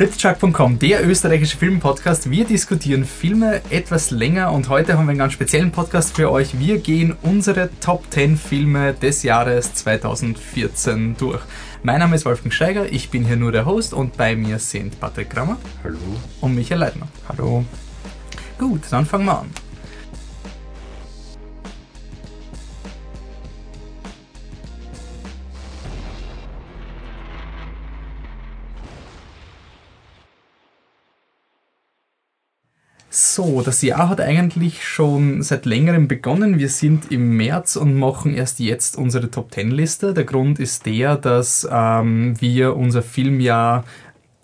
Fliptruck.com, der österreichische Filmpodcast. Wir diskutieren Filme etwas länger und heute haben wir einen ganz speziellen Podcast für euch. Wir gehen unsere Top 10 Filme des Jahres 2014 durch. Mein Name ist Wolfgang Steiger, ich bin hier nur der Host und bei mir sind Patrick Grammer. Hallo. Und Michael Leitner. Hallo. Gut, dann fangen wir an. So, das Jahr hat eigentlich schon seit längerem begonnen. Wir sind im März und machen erst jetzt unsere Top Ten Liste. Der Grund ist der, dass ähm, wir unser Filmjahr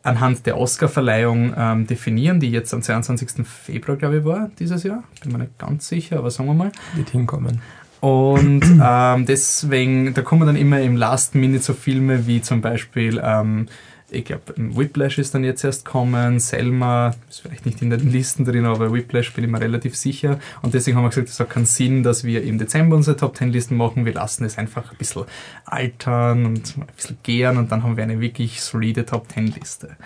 anhand der Oscarverleihung ähm, definieren, die jetzt am 22. Februar, glaube ich, war dieses Jahr. Bin mir nicht ganz sicher, aber sagen wir mal. Wird hinkommen. Und ähm, deswegen, da kommen dann immer im Last Minute so Filme wie zum Beispiel ähm, ich glaube, Whiplash ist dann jetzt erst kommen, Selma ist vielleicht nicht in den Listen drin, aber Whiplash bin ich mir relativ sicher. Und deswegen haben wir gesagt, es hat keinen Sinn, dass wir im Dezember unsere Top 10 Listen machen. Wir lassen es einfach ein bisschen altern und ein bisschen gären und dann haben wir eine wirklich solide Top 10 Liste.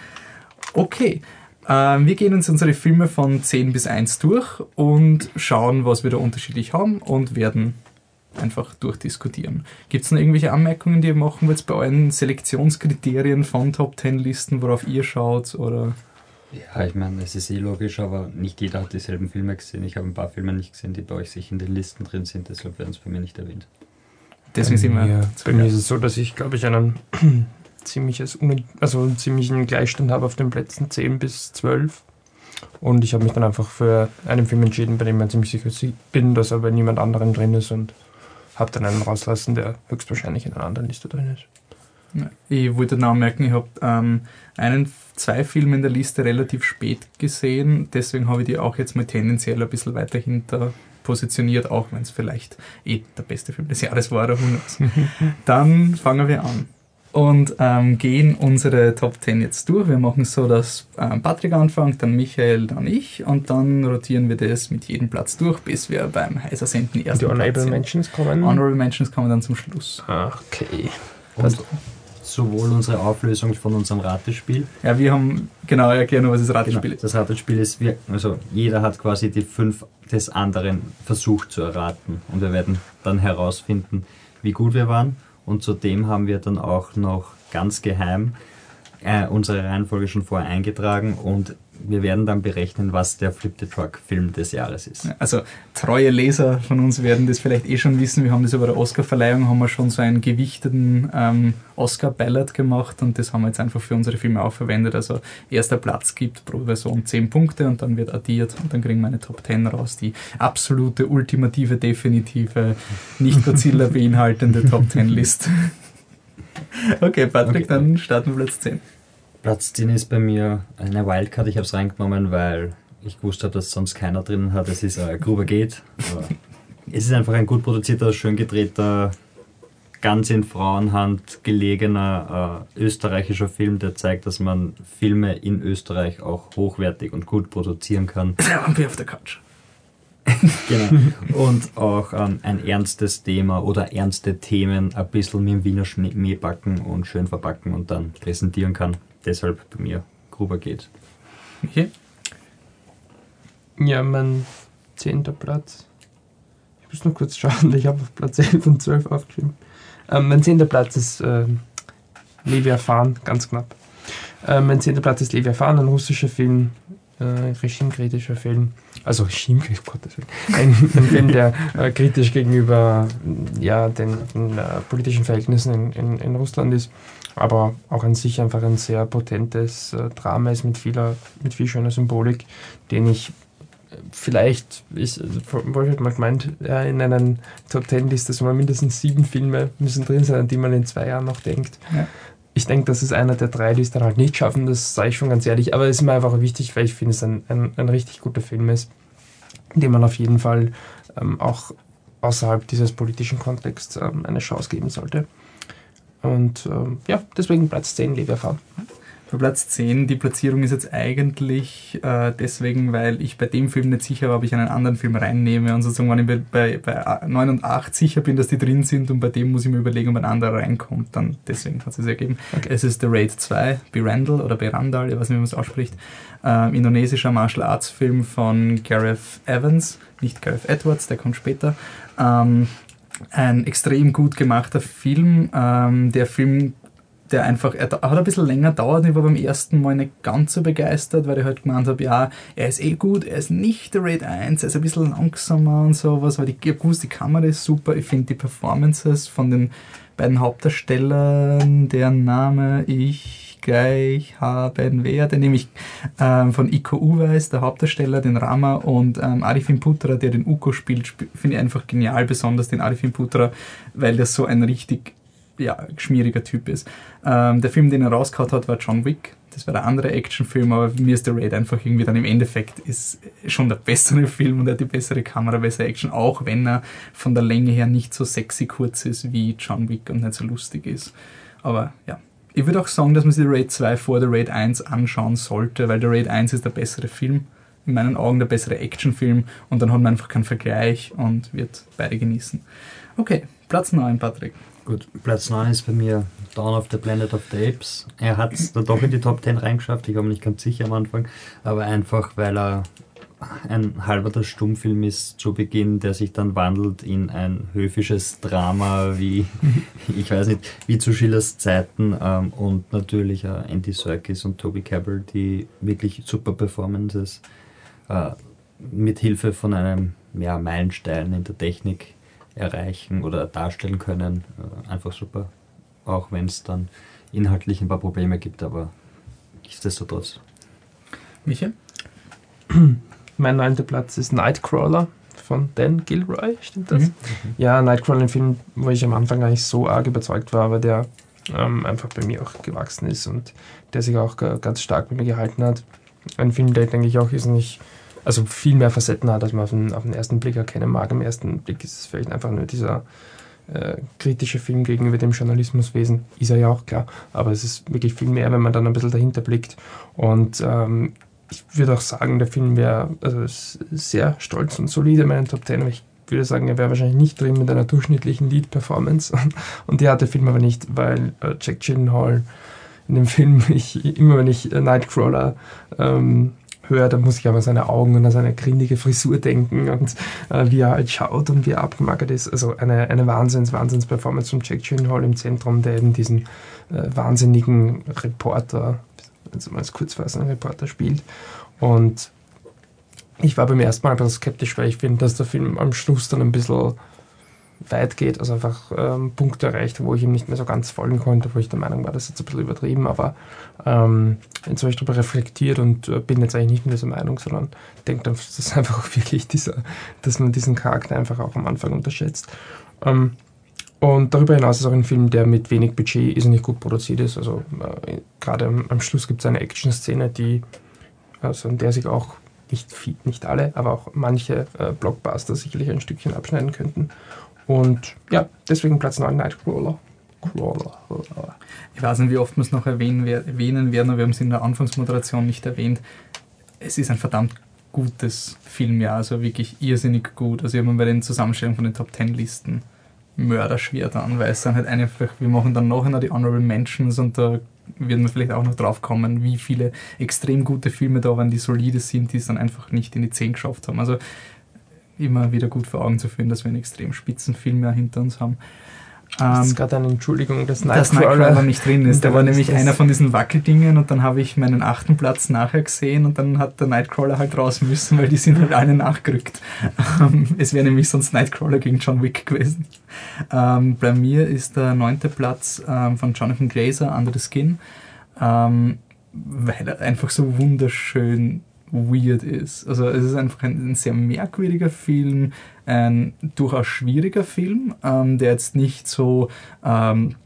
Okay. Ähm, wir gehen uns unsere Filme von 10 bis 1 durch und schauen, was wir da unterschiedlich haben und werden einfach durchdiskutieren. Gibt es noch irgendwelche Anmerkungen, die ihr machen wollt bei euren Selektionskriterien von Top Ten Listen, worauf ihr schaut? Oder? Ja, ich meine, es ist eh logisch, aber nicht jeder hat dieselben Filme gesehen. Ich habe ein paar Filme nicht gesehen, die bei euch sich in den Listen drin sind, deshalb werden es bei mir nicht erwähnt. Deswegen sind wir. Ja, bei mir ist es so, dass ich, glaube ich, einen ziemliches, also einen ziemlichen Gleichstand habe auf den Plätzen 10 bis 12. Und ich habe mich dann einfach für einen Film entschieden, bei dem ich ziemlich sicher bin, dass er bei niemand anderem drin ist und habe dann einen rauslassen, der höchstwahrscheinlich in einer anderen Liste drin ist. Ich wollte noch anmerken, ich habe ähm, einen, zwei Filme in der Liste relativ spät gesehen, deswegen habe ich die auch jetzt mal tendenziell ein bisschen weiter hinter positioniert, auch wenn es vielleicht eh der beste Film des Jahres war, oder Dann fangen wir an und ähm, gehen unsere Top 10 jetzt durch. Wir machen es so, dass ähm, Patrick anfängt, dann Michael, dann ich und dann rotieren wir das mit jedem Platz durch, bis wir beim heißer Senden ersten Die Honorable Mentions kommen? Honorable Mentions kommen dann zum Schluss. Okay. Und sowohl unsere Auflösung von unserem Ratespiel. Ja, wir haben, genau, erklären, was das Ratespiel genau, ist. Das Ratespiel ist, wir, also jeder hat quasi die fünf des anderen versucht zu erraten und wir werden dann herausfinden, wie gut wir waren und zudem haben wir dann auch noch ganz geheim äh, unsere Reihenfolge schon vorher eingetragen und wir werden dann berechnen, was der Flip the Truck Film des Jahres ist. Also treue Leser von uns werden das vielleicht eh schon wissen. Wir haben das über der Oscar-Verleihung haben wir schon so einen gewichteten ähm, Oscar-Ballot gemacht und das haben wir jetzt einfach für unsere Filme auch verwendet. Also erster Platz gibt pro Person 10 Punkte und dann wird addiert und dann kriegen wir eine Top 10 raus, die absolute, ultimative, definitive, nicht Godzilla beinhaltende Top 10 List. okay, Patrick, okay. dann starten wir Platz 10. Platz 10 ist bei mir eine Wildcard. Ich habe es reingenommen, weil ich gewusst habe, dass sonst keiner drin hat. Es ist äh, Gruber Geht. es ist einfach ein gut produzierter, schön gedrehter, ganz in Frauenhand gelegener äh, österreichischer Film, der zeigt, dass man Filme in Österreich auch hochwertig und gut produzieren kann. Vampir auf der Couch. genau. Und auch ähm, ein ernstes Thema oder ernste Themen ein bisschen mit dem Wiener Schnee backen und schön verpacken und dann präsentieren kann deshalb bei mir Gruber geht. Okay. Ja, mein zehnter Platz. Ich muss noch kurz schauen, ich habe auf Platz 11 und 12 aufgeschrieben. Ähm, mein zehnter Platz ist äh, Leviathan, ganz knapp. Äh, mein zehnter Platz ist Leviathan, ein russischer Film, äh, regimekritischer Film. Also regimekritischer, Gottes Willen. Ein, ein Film, der äh, kritisch gegenüber ja, den, den äh, politischen Verhältnissen in, in, in Russland ist aber auch an sich einfach ein sehr potentes äh, Drama ist mit, vieler, mit viel schöner Symbolik, den ich äh, vielleicht, ich, Wolf hat mal gemeint, ja, in einer Top Ten Liste sollen mindestens sieben Filme müssen drin sein, an die man in zwei Jahren noch denkt. Ja. Ich denke, das ist einer der drei, die es dann halt nicht schaffen, das sage ich schon ganz ehrlich, aber es ist mir einfach wichtig, weil ich finde, es ein, ein, ein richtig guter Film ist, dem man auf jeden Fall ähm, auch außerhalb dieses politischen Kontexts ähm, eine Chance geben sollte. Und ähm, ja, deswegen Platz 10 Leviathan. Bei Platz 10, die Platzierung ist jetzt eigentlich äh, deswegen, weil ich bei dem Film nicht sicher war, ob ich einen anderen Film reinnehme und sozusagen, wenn ich bei, bei 9 und 8 sicher bin, dass die drin sind und bei dem muss ich mir überlegen, ob ein anderer reinkommt, dann deswegen hat es sich ergeben. Okay. Es ist The Raid 2, Birandal oder Berandal, ich weiß nicht, wie man es ausspricht, äh, indonesischer Martial Arts Film von Gareth Evans, nicht Gareth Edwards, der kommt später. Ähm, ein extrem gut gemachter Film. Ähm, der Film der einfach, er hat ein bisschen länger dauert. Ich war beim ersten Mal nicht ganz so begeistert, weil ich halt gemeint habe, ja, er ist eh gut, er ist nicht der Raid 1, er ist ein bisschen langsamer und sowas, weil ich gewusst, die Kamera ist super. Ich finde die Performances von den beiden Hauptdarstellern, deren Name ich gleich haben werde, nämlich ähm, von Iko Uweis, der Hauptdarsteller, den Rama und ähm, Arifin Putra, der den Uko spielt, sp finde ich einfach genial, besonders den Arifin Putra, weil der so ein richtig ja, schmieriger Typ ist. Ähm, der Film, den er rausgehauen hat, war John Wick. Das war der andere Actionfilm, aber mir ist der Raid einfach irgendwie dann im Endeffekt ist schon der bessere Film und er hat die bessere Kamera, bessere Action, auch wenn er von der Länge her nicht so sexy kurz ist wie John Wick und nicht so lustig ist. Aber ja, ich würde auch sagen, dass man sich Raid 2 vor der Raid 1 anschauen sollte, weil der Raid 1 ist der bessere Film. In meinen Augen der bessere Actionfilm und dann hat man einfach keinen Vergleich und wird beide genießen. Okay, Platz 9, Patrick. Gut, Platz 9 ist bei mir Dawn of the Planet of the Apes. Er hat es da doch in die Top 10 reingeschafft, ich war mir nicht ganz sicher am Anfang, aber einfach weil er ein halber Stummfilm ist zu Beginn, der sich dann wandelt in ein höfisches Drama, wie, ich weiß nicht, wie zu Schillers Zeiten ähm, und natürlich äh, Andy Serkis und Toby Cabell, die wirklich super Performances äh, mit Hilfe von einem ja, Meilenstein in der Technik erreichen oder darstellen können. Äh, einfach super. Auch wenn es dann inhaltlich ein paar Probleme gibt, aber nichtsdestotrotz. Michael? Mein neunter Platz ist Nightcrawler von Dan Gilroy, stimmt das? Mhm. Ja, Nightcrawler, ein Film, wo ich am Anfang gar nicht so arg überzeugt war, aber der ähm, einfach bei mir auch gewachsen ist und der sich auch ganz stark bei mir gehalten hat. Ein Film, der denke ich auch ist nicht also viel mehr Facetten hat, als man auf den, auf den ersten Blick erkennen mag. Am ersten Blick ist es vielleicht einfach nur dieser äh, kritische Film gegenüber dem Journalismuswesen, ist er ja auch klar, aber es ist wirklich viel mehr, wenn man dann ein bisschen dahinter blickt. Und ähm, ich würde auch sagen, der Film wäre also sehr stolz und solide in meinen Top 10, aber ich würde sagen, er wäre wahrscheinlich nicht drin mit einer durchschnittlichen Lead-Performance. Und die hat der Film aber nicht, weil äh, Jack Gyllenhaal in dem Film, ich, immer wenn ich äh, Nightcrawler ähm, höre, dann muss ich aber seine Augen und an seine grindige Frisur denken und äh, wie er halt schaut und wie er abgemagert ist. Also eine, eine Wahnsinns, Wahnsinns-Performance von Jack Gyllenhaal im Zentrum, der eben diesen äh, wahnsinnigen Reporter, also als kurzfassenden Reporter spielt. Und ich war beim ersten Mal ein bisschen skeptisch, weil ich finde, dass der Film am Schluss dann ein bisschen weit geht, also einfach ähm, Punkte erreicht, wo ich ihm nicht mehr so ganz folgen konnte, wo ich der Meinung war, das ist jetzt ein bisschen übertrieben, aber ähm, jetzt habe ich darüber reflektiert und äh, bin jetzt eigentlich nicht mehr dieser Meinung, sondern denke, dass das einfach auch wirklich dieser, dass man diesen Charakter einfach auch am Anfang unterschätzt. Ähm, und darüber hinaus ist auch ein Film, der mit wenig Budget irrsinnig gut produziert ist. Also äh, gerade am, am, Schluss gibt es eine Action-Szene, die, also an der sich auch nicht, nicht alle, aber auch manche äh, Blockbuster sicherlich ein Stückchen abschneiden könnten. Und ja, deswegen Platz 9 Nightcrawler. Crawler. Ich weiß nicht, wie oft wir es noch erwähnen, erwähnen werden, aber wir haben es in der Anfangsmoderation nicht erwähnt. Es ist ein verdammt gutes Filmjahr, also wirklich irrsinnig gut. Also ich habe bei den Zusammenstellungen von den Top 10 Listen mörderschwer dann, weil es dann halt einfach, wir machen dann noch die Honorable Mentions und da werden wir vielleicht auch noch drauf kommen, wie viele extrem gute Filme da waren, die solide sind, die es dann einfach nicht in die 10 geschafft haben. Also immer wieder gut vor Augen zu führen, dass wir einen extrem spitzen Film mehr hinter uns haben. Das ist ähm, gerade eine Entschuldigung, dass Nightcrawler, Nightcrawler nicht drin ist. Der war nämlich einer von diesen Wackeldingen und dann habe ich meinen achten Platz nachher gesehen und dann hat der Nightcrawler halt raus müssen, weil die sind halt alle nachgerückt. Ähm, es wäre nämlich sonst Nightcrawler gegen John Wick gewesen. Ähm, bei mir ist der neunte Platz von Jonathan Glazer, Under the Skin, weil er einfach so wunderschön weird ist. Also es ist einfach ein, ein sehr merkwürdiger Film, ein durchaus schwieriger Film, ähm, der jetzt nicht so... Ähm,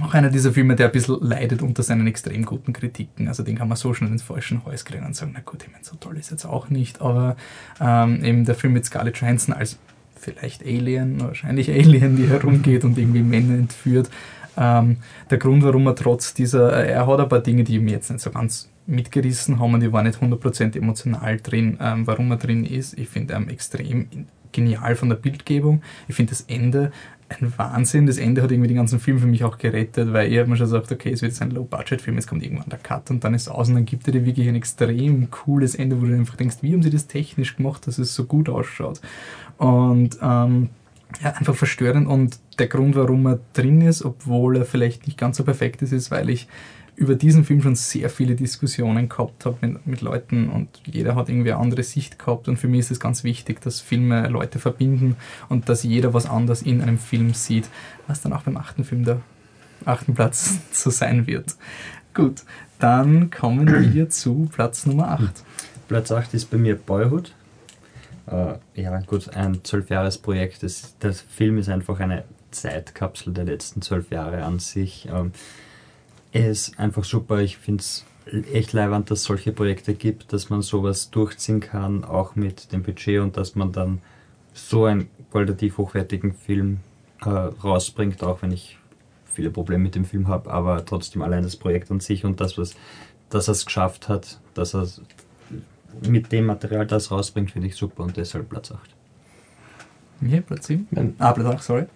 auch einer dieser Filme, der ein bisschen leidet unter seinen extrem guten Kritiken. Also den kann man so schnell ins falsche Häus kriegen und sagen, na gut, ich meine, so toll ist jetzt auch nicht. Aber ähm, eben der Film mit Scarlett Johansson als vielleicht Alien, wahrscheinlich Alien, die herumgeht und irgendwie Männer entführt, Ähm, der Grund, warum er trotz dieser, äh, er hat ein paar Dinge, die mir jetzt nicht so ganz mitgerissen haben und die waren nicht 100% emotional drin. Ähm, warum er drin ist, ich finde ihn extrem genial von der Bildgebung. Ich finde das Ende ein Wahnsinn. Das Ende hat irgendwie den ganzen Film für mich auch gerettet, weil ich habe mir schon gesagt, okay, es wird jetzt ein Low-Budget-Film, jetzt kommt irgendwann der Cut und dann ist es aus und dann gibt er dir wirklich ein extrem cooles Ende, wo du einfach denkst, wie haben sie das technisch gemacht, dass es so gut ausschaut. Und ähm, ja, einfach verstörend und der Grund, warum er drin ist, obwohl er vielleicht nicht ganz so perfekt ist, ist, weil ich über diesen Film schon sehr viele Diskussionen gehabt habe mit, mit Leuten und jeder hat irgendwie eine andere Sicht gehabt und für mich ist es ganz wichtig, dass Filme Leute verbinden und dass jeder was anderes in einem Film sieht, was dann auch beim achten Film der achten Platz so sein wird. Gut, dann kommen wir zu Platz Nummer 8. Platz 8 ist bei mir Boyhood. Äh, ja, gut, ein zwölfjahresprojekt. Der Film ist einfach eine Zeitkapsel der letzten zwölf Jahre an sich. Ähm, ist einfach super. Ich finde es echt leibend, dass es solche Projekte gibt, dass man sowas durchziehen kann, auch mit dem Budget und dass man dann so einen qualitativ hochwertigen Film äh, rausbringt, auch wenn ich viele Probleme mit dem Film habe, aber trotzdem allein das Projekt an sich und das, was dass er es geschafft hat, dass er mit dem Material das rausbringt, finde ich super und deshalb Platz 8. Ja, Platz 7. Ah, Platz 8, sorry.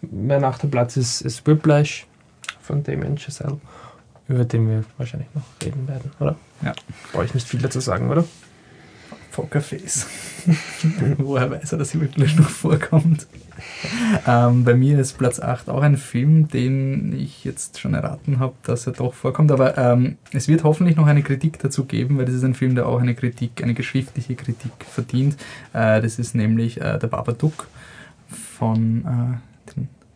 Mein achter Platz ist, ist Whiplash von Damien Chazelle, über den wir wahrscheinlich noch reden werden, oder? Ja. Brauche ich nicht viel dazu sagen, oder? Pokerface. Woher weiß er, dass Whiplash noch vorkommt? Ähm, bei mir ist Platz 8 auch ein Film, den ich jetzt schon erraten habe, dass er doch vorkommt. Aber ähm, es wird hoffentlich noch eine Kritik dazu geben, weil das ist ein Film, der auch eine Kritik, eine geschriftliche Kritik verdient. Äh, das ist nämlich äh, der Babadook von äh,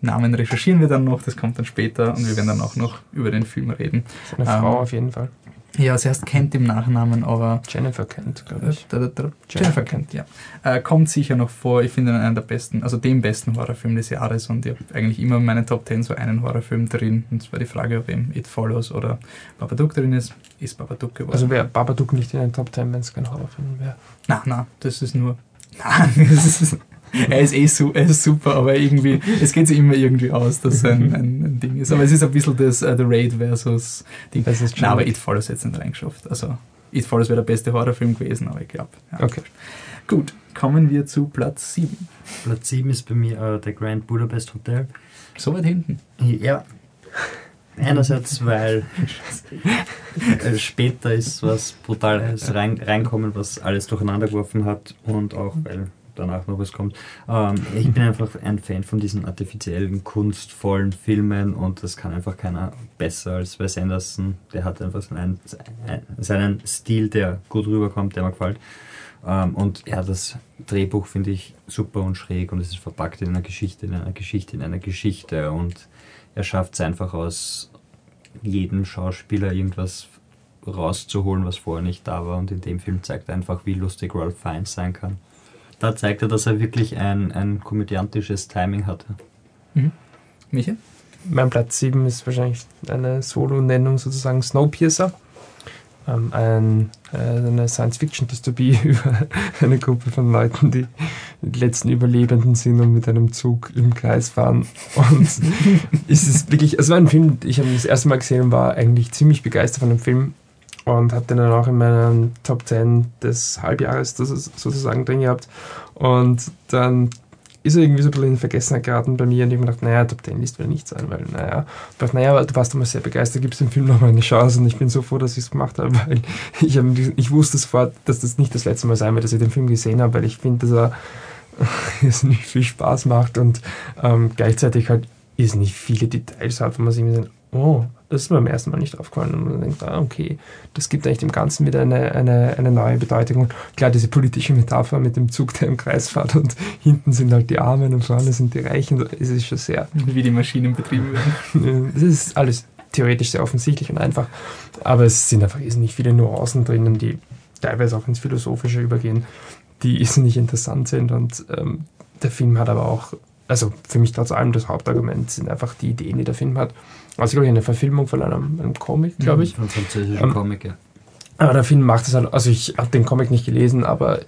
Namen recherchieren wir dann noch, das kommt dann später und wir werden dann auch noch über den Film reden. Eine Frau ähm, auf jeden Fall. Ja, sie heißt Kent im Nachnamen, aber. Jennifer Kent, glaube ich. Da, da, da, Jennifer Kent, ja. Äh, kommt sicher noch vor. Ich finde einen der besten, also den besten Horrorfilm des Jahres und ich habe eigentlich immer in meinen Top 10 so einen Horrorfilm drin. Und zwar die Frage, ob eben It Follows oder Babadook drin ist. Ist Babadook geworden. Also wäre Babadook nicht in den Top 10, wenn es kein Horrorfilm wäre? Na, na, das ist nur. Nein, das ist er ist eh su er ist super, aber irgendwie, es geht sich immer irgendwie aus, dass es ein, ein, ein, Ding ist. Aber es ist ein bisschen das uh, The Raid versus Ding. Das ist Nein, aber It Follows jetzt nicht reingeschafft. Also It Follows wäre der beste Horrorfilm gewesen, aber ich glaube. Ja. Okay. Gut, kommen wir zu Platz 7. Platz 7 ist bei mir uh, der Grand Budapest Hotel. So weit hinten? Ja. Einerseits, weil später ist was Brutales rein, reinkommen, was alles durcheinander geworfen hat und auch weil danach noch was kommt. Ähm, ich bin einfach ein Fan von diesen artifiziellen, kunstvollen Filmen und das kann einfach keiner besser als Wes Anderson. Der hat einfach seinen, seinen Stil, der gut rüberkommt, der mir gefällt. Ähm, und ja, das Drehbuch finde ich super und schräg und es ist verpackt in einer Geschichte, in einer Geschichte, in einer Geschichte und er schafft es einfach aus jedem Schauspieler irgendwas rauszuholen, was vorher nicht da war und in dem Film zeigt er einfach, wie lustig Ralph Fiennes sein kann da zeigt er, dass er wirklich ein, ein komödiantisches Timing hatte. Mhm. Michael? Mein Platz 7 ist wahrscheinlich eine Solo-Nennung sozusagen Snowpiercer. Ähm, ein, äh, eine Science-Fiction-Dystopie über eine Gruppe von Leuten, die die letzten Überlebenden sind und mit einem Zug im Kreis fahren. Und ist es wirklich, es war ein Film, ich habe ihn das erste Mal gesehen und war eigentlich ziemlich begeistert von dem Film und den dann auch in meinen Top 10 des Halbjahres sozusagen drin gehabt. Und dann ist er irgendwie so ein bisschen in Vergessenheit geraten bei mir und ich habe gedacht, naja, Top 10 List will nicht sein, weil, naja, ich dachte, naja, du warst immer sehr begeistert, gibst dem Film nochmal eine Chance und ich bin so froh, dass ich es gemacht habe, weil ich, hab, ich wusste sofort, dass das nicht das letzte Mal sein wird, dass ich den Film gesehen habe, weil ich finde, dass er nicht viel Spaß macht und ähm, gleichzeitig halt ist nicht viele Details hat, wo man sich denkt, oh, das ist beim ersten Mal nicht aufgefallen. Und man denkt, ah, okay, das gibt eigentlich dem Ganzen wieder eine, eine, eine neue Bedeutung. Klar, diese politische Metapher mit dem Zug, der im Kreis fährt und hinten sind halt die Armen und vorne sind die Reichen, es ist schon sehr... Wie die Maschinen betrieben werden. Das ist alles theoretisch sehr offensichtlich und einfach, aber es sind einfach nicht viele Nuancen drinnen, die teilweise auch ins Philosophische übergehen, die nicht interessant sind und ähm, der Film hat aber auch, also für mich trotz allem das Hauptargument sind einfach die Ideen, die der Film hat also, glaube ich, eine Verfilmung von einem, einem Comic, glaube mhm, ich. Von französischen ähm, Comic, ja. Aber der Film macht es halt, also ich habe den Comic nicht gelesen, aber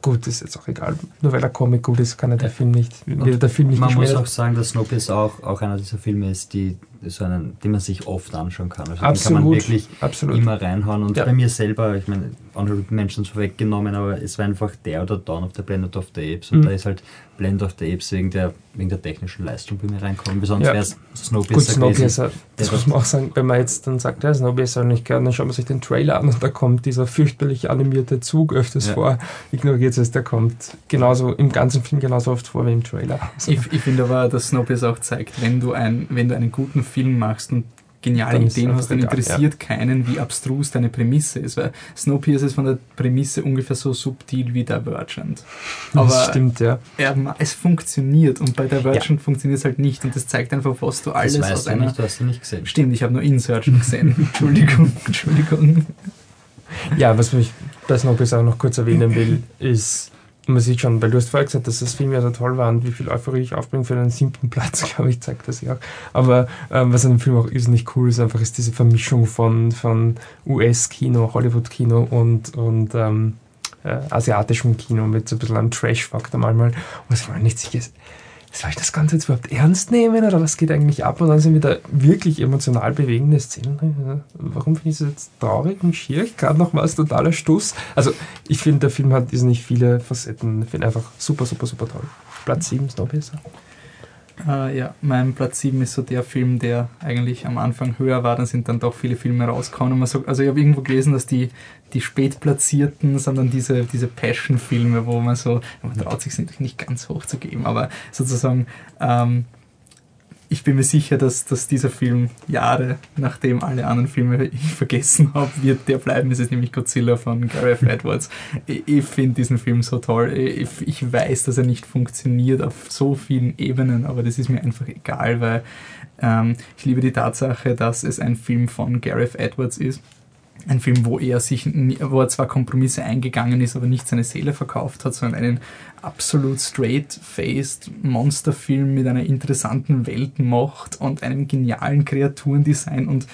gut, ist jetzt auch egal. Nur weil der Comic gut ist, kann er der Film nicht, wird der Film nicht Man muss auch sagen, dass Snowpiercer auch, auch einer dieser Filme ist, die, so einen, den man sich oft anschauen kann. Also den kann Absolut, man wirklich absolut. immer reinhauen. Und Ja. bei mir selber, ich meine, Honorable Mentions vorweggenommen, aber es war einfach der oder Dawn of the Planet of the Apes. Und Mhm. da ist halt Planet of the Apes wegen der, wegen der technischen Leistung bei mir reinkommen. Besonders Ja. wäre es Gut, Snowpiercer gewesen. Snowpiercer, das muss man auch sagen, wenn man jetzt dann sagt, ja, Snowpiercer nicht gern, dann schaut man sich den Trailer an und da kommt dieser fürchterlich animierte Zug öfters Ja. vor. Ignoriert es, der kommt genauso im ganzen Film genauso oft vor wie im Trailer. Also, Ich, ich finde aber, dass Snowpiercer auch zeigt, wenn du, ein, wenn du einen guten Film machst und geniale Dann Ideen hast, dann egal, interessiert keinen, wie abstrus deine Prämisse ist. Weil Snowpiercer ist von der Prämisse ungefähr so subtil wie Divergent. Aber das stimmt, ja. er, es funktioniert und bei Divergent funktioniert es halt nicht und das zeigt einfach, was du alles Das aus weißt du einer... nicht, du hast ihn nicht gesehen. Stimmt, ich habe nur Insurgent gesehen. Entschuldigung, Entschuldigung. Ja, was ich bei Snowpiercer auch noch kurz erwähnen will, ist, man sieht schon, weil du hast vorher gesagt, dass das Film ja so toll war und wie viel Euphorie ich aufbringe für einen siebten Platz, glaube ich, zeigt das ja auch. Aber ähm, was an dem Film auch irrsinnig cool ist, einfach ist diese Vermischung von, von US-Kino, Hollywood-Kino und, und ähm, äh, asiatischem Kino mit so ein bisschen einem Trash-Faktor manchmal. Was ich mir nicht sicher ist, soll ich das Ganze jetzt überhaupt ernst nehmen oder was geht eigentlich ab? Und dann sind wieder wirklich emotional bewegende Szenen Warum finde ich das jetzt traurig und schier? Gerade noch was totaler Stuss. Also, ich finde, der Film hat nicht viele Facetten. Ich finde einfach super, super, super toll. Platz 7 Snowpiercer. Äh, ja, mein Platz 7 ist so der Film, der eigentlich am Anfang höher war, dann sind dann doch viele Filme rausgekommen. Und man sagt, also ich habe irgendwo gelesen, dass die, die spätplatzierten sind dann diese, diese Passion-Filme, wo man so, man traut sich natürlich nicht ganz hoch zu geben, aber sozusagen, ähm, ich bin mir sicher, dass, dass dieser Film Jahre nachdem alle anderen Filme ich vergessen habe, wird der bleiben. Es ist nämlich Godzilla von Gareth Edwards. Ich, ich finde diesen Film so toll. Ich, ich weiß, dass er nicht funktioniert auf so vielen Ebenen, aber das ist mir einfach egal, weil ähm, ich liebe die Tatsache, dass es ein Film von Gareth Edwards ist. Ein Film, wo er sich, wo er zwar Kompromisse eingegangen ist, aber nicht seine Seele verkauft hat, sondern einen absolut straight-faced Monsterfilm mit einer interessanten Welt macht und einem genialen Kreaturendesign und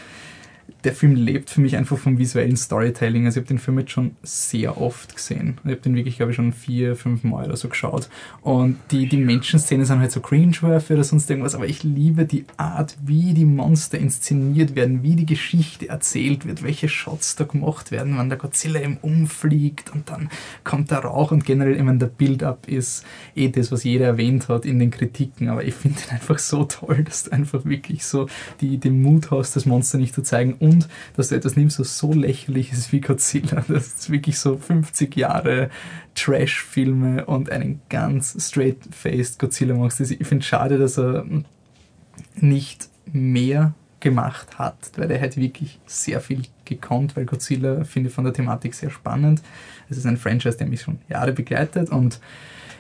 der Film lebt für mich einfach vom visuellen Storytelling. Also ich habe den Film jetzt schon sehr oft gesehen. Ich habe den wirklich, glaube ich, schon vier, fünf Mal oder so geschaut. Und die, die Menschenszenen sind halt so cringeworthy oder sonst irgendwas, aber ich liebe die Art, wie die Monster inszeniert werden, wie die Geschichte erzählt wird, welche Shots da gemacht werden, wenn der Godzilla eben umfliegt und dann kommt der Rauch und generell immer der Build-up ist eh das, was jeder erwähnt hat in den Kritiken, aber ich finde den einfach so toll, dass du einfach wirklich so die, den Mut hast, das Monster nicht zu zeigen und dass du etwas nimmst, was so lächerlich ist wie Godzilla. Das ist wirklich so 50 Jahre Trash-Filme und einen ganz straight-faced Godzilla machst. Das- Ich finde es schade, dass er nicht mehr gemacht hat, weil er hat wirklich sehr viel gekonnt, weil Godzilla finde ich von der Thematik sehr spannend. Es ist ein Franchise, der mich schon Jahre begleitet und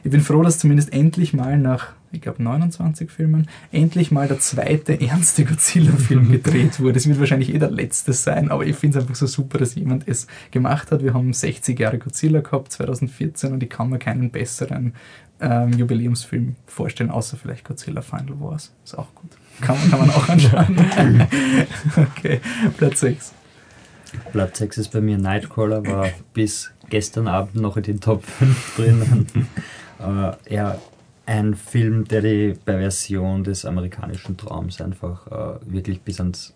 ich bin froh, dass zumindest endlich mal nach, ich glaube, 29 Filmen, endlich mal der zweite ernste Godzilla-Film gedreht wurde. Es wird wahrscheinlich eh der letzte sein, aber ich finde es einfach so super, dass jemand es gemacht hat. Wir haben 60 Jahre Godzilla gehabt, 2014, und ich kann mir keinen besseren ähm, Jubiläumsfilm vorstellen, außer vielleicht Godzilla Final Wars. Ist auch gut. Kann man, kann man auch anschauen. okay, Platz 6. Platz 6 ist bei mir Nightcrawler, war bis gestern Abend noch in den Top 5 drin. äh, ja, ein Film, der die Perversion des amerikanischen Traums einfach äh, wirklich bis ans,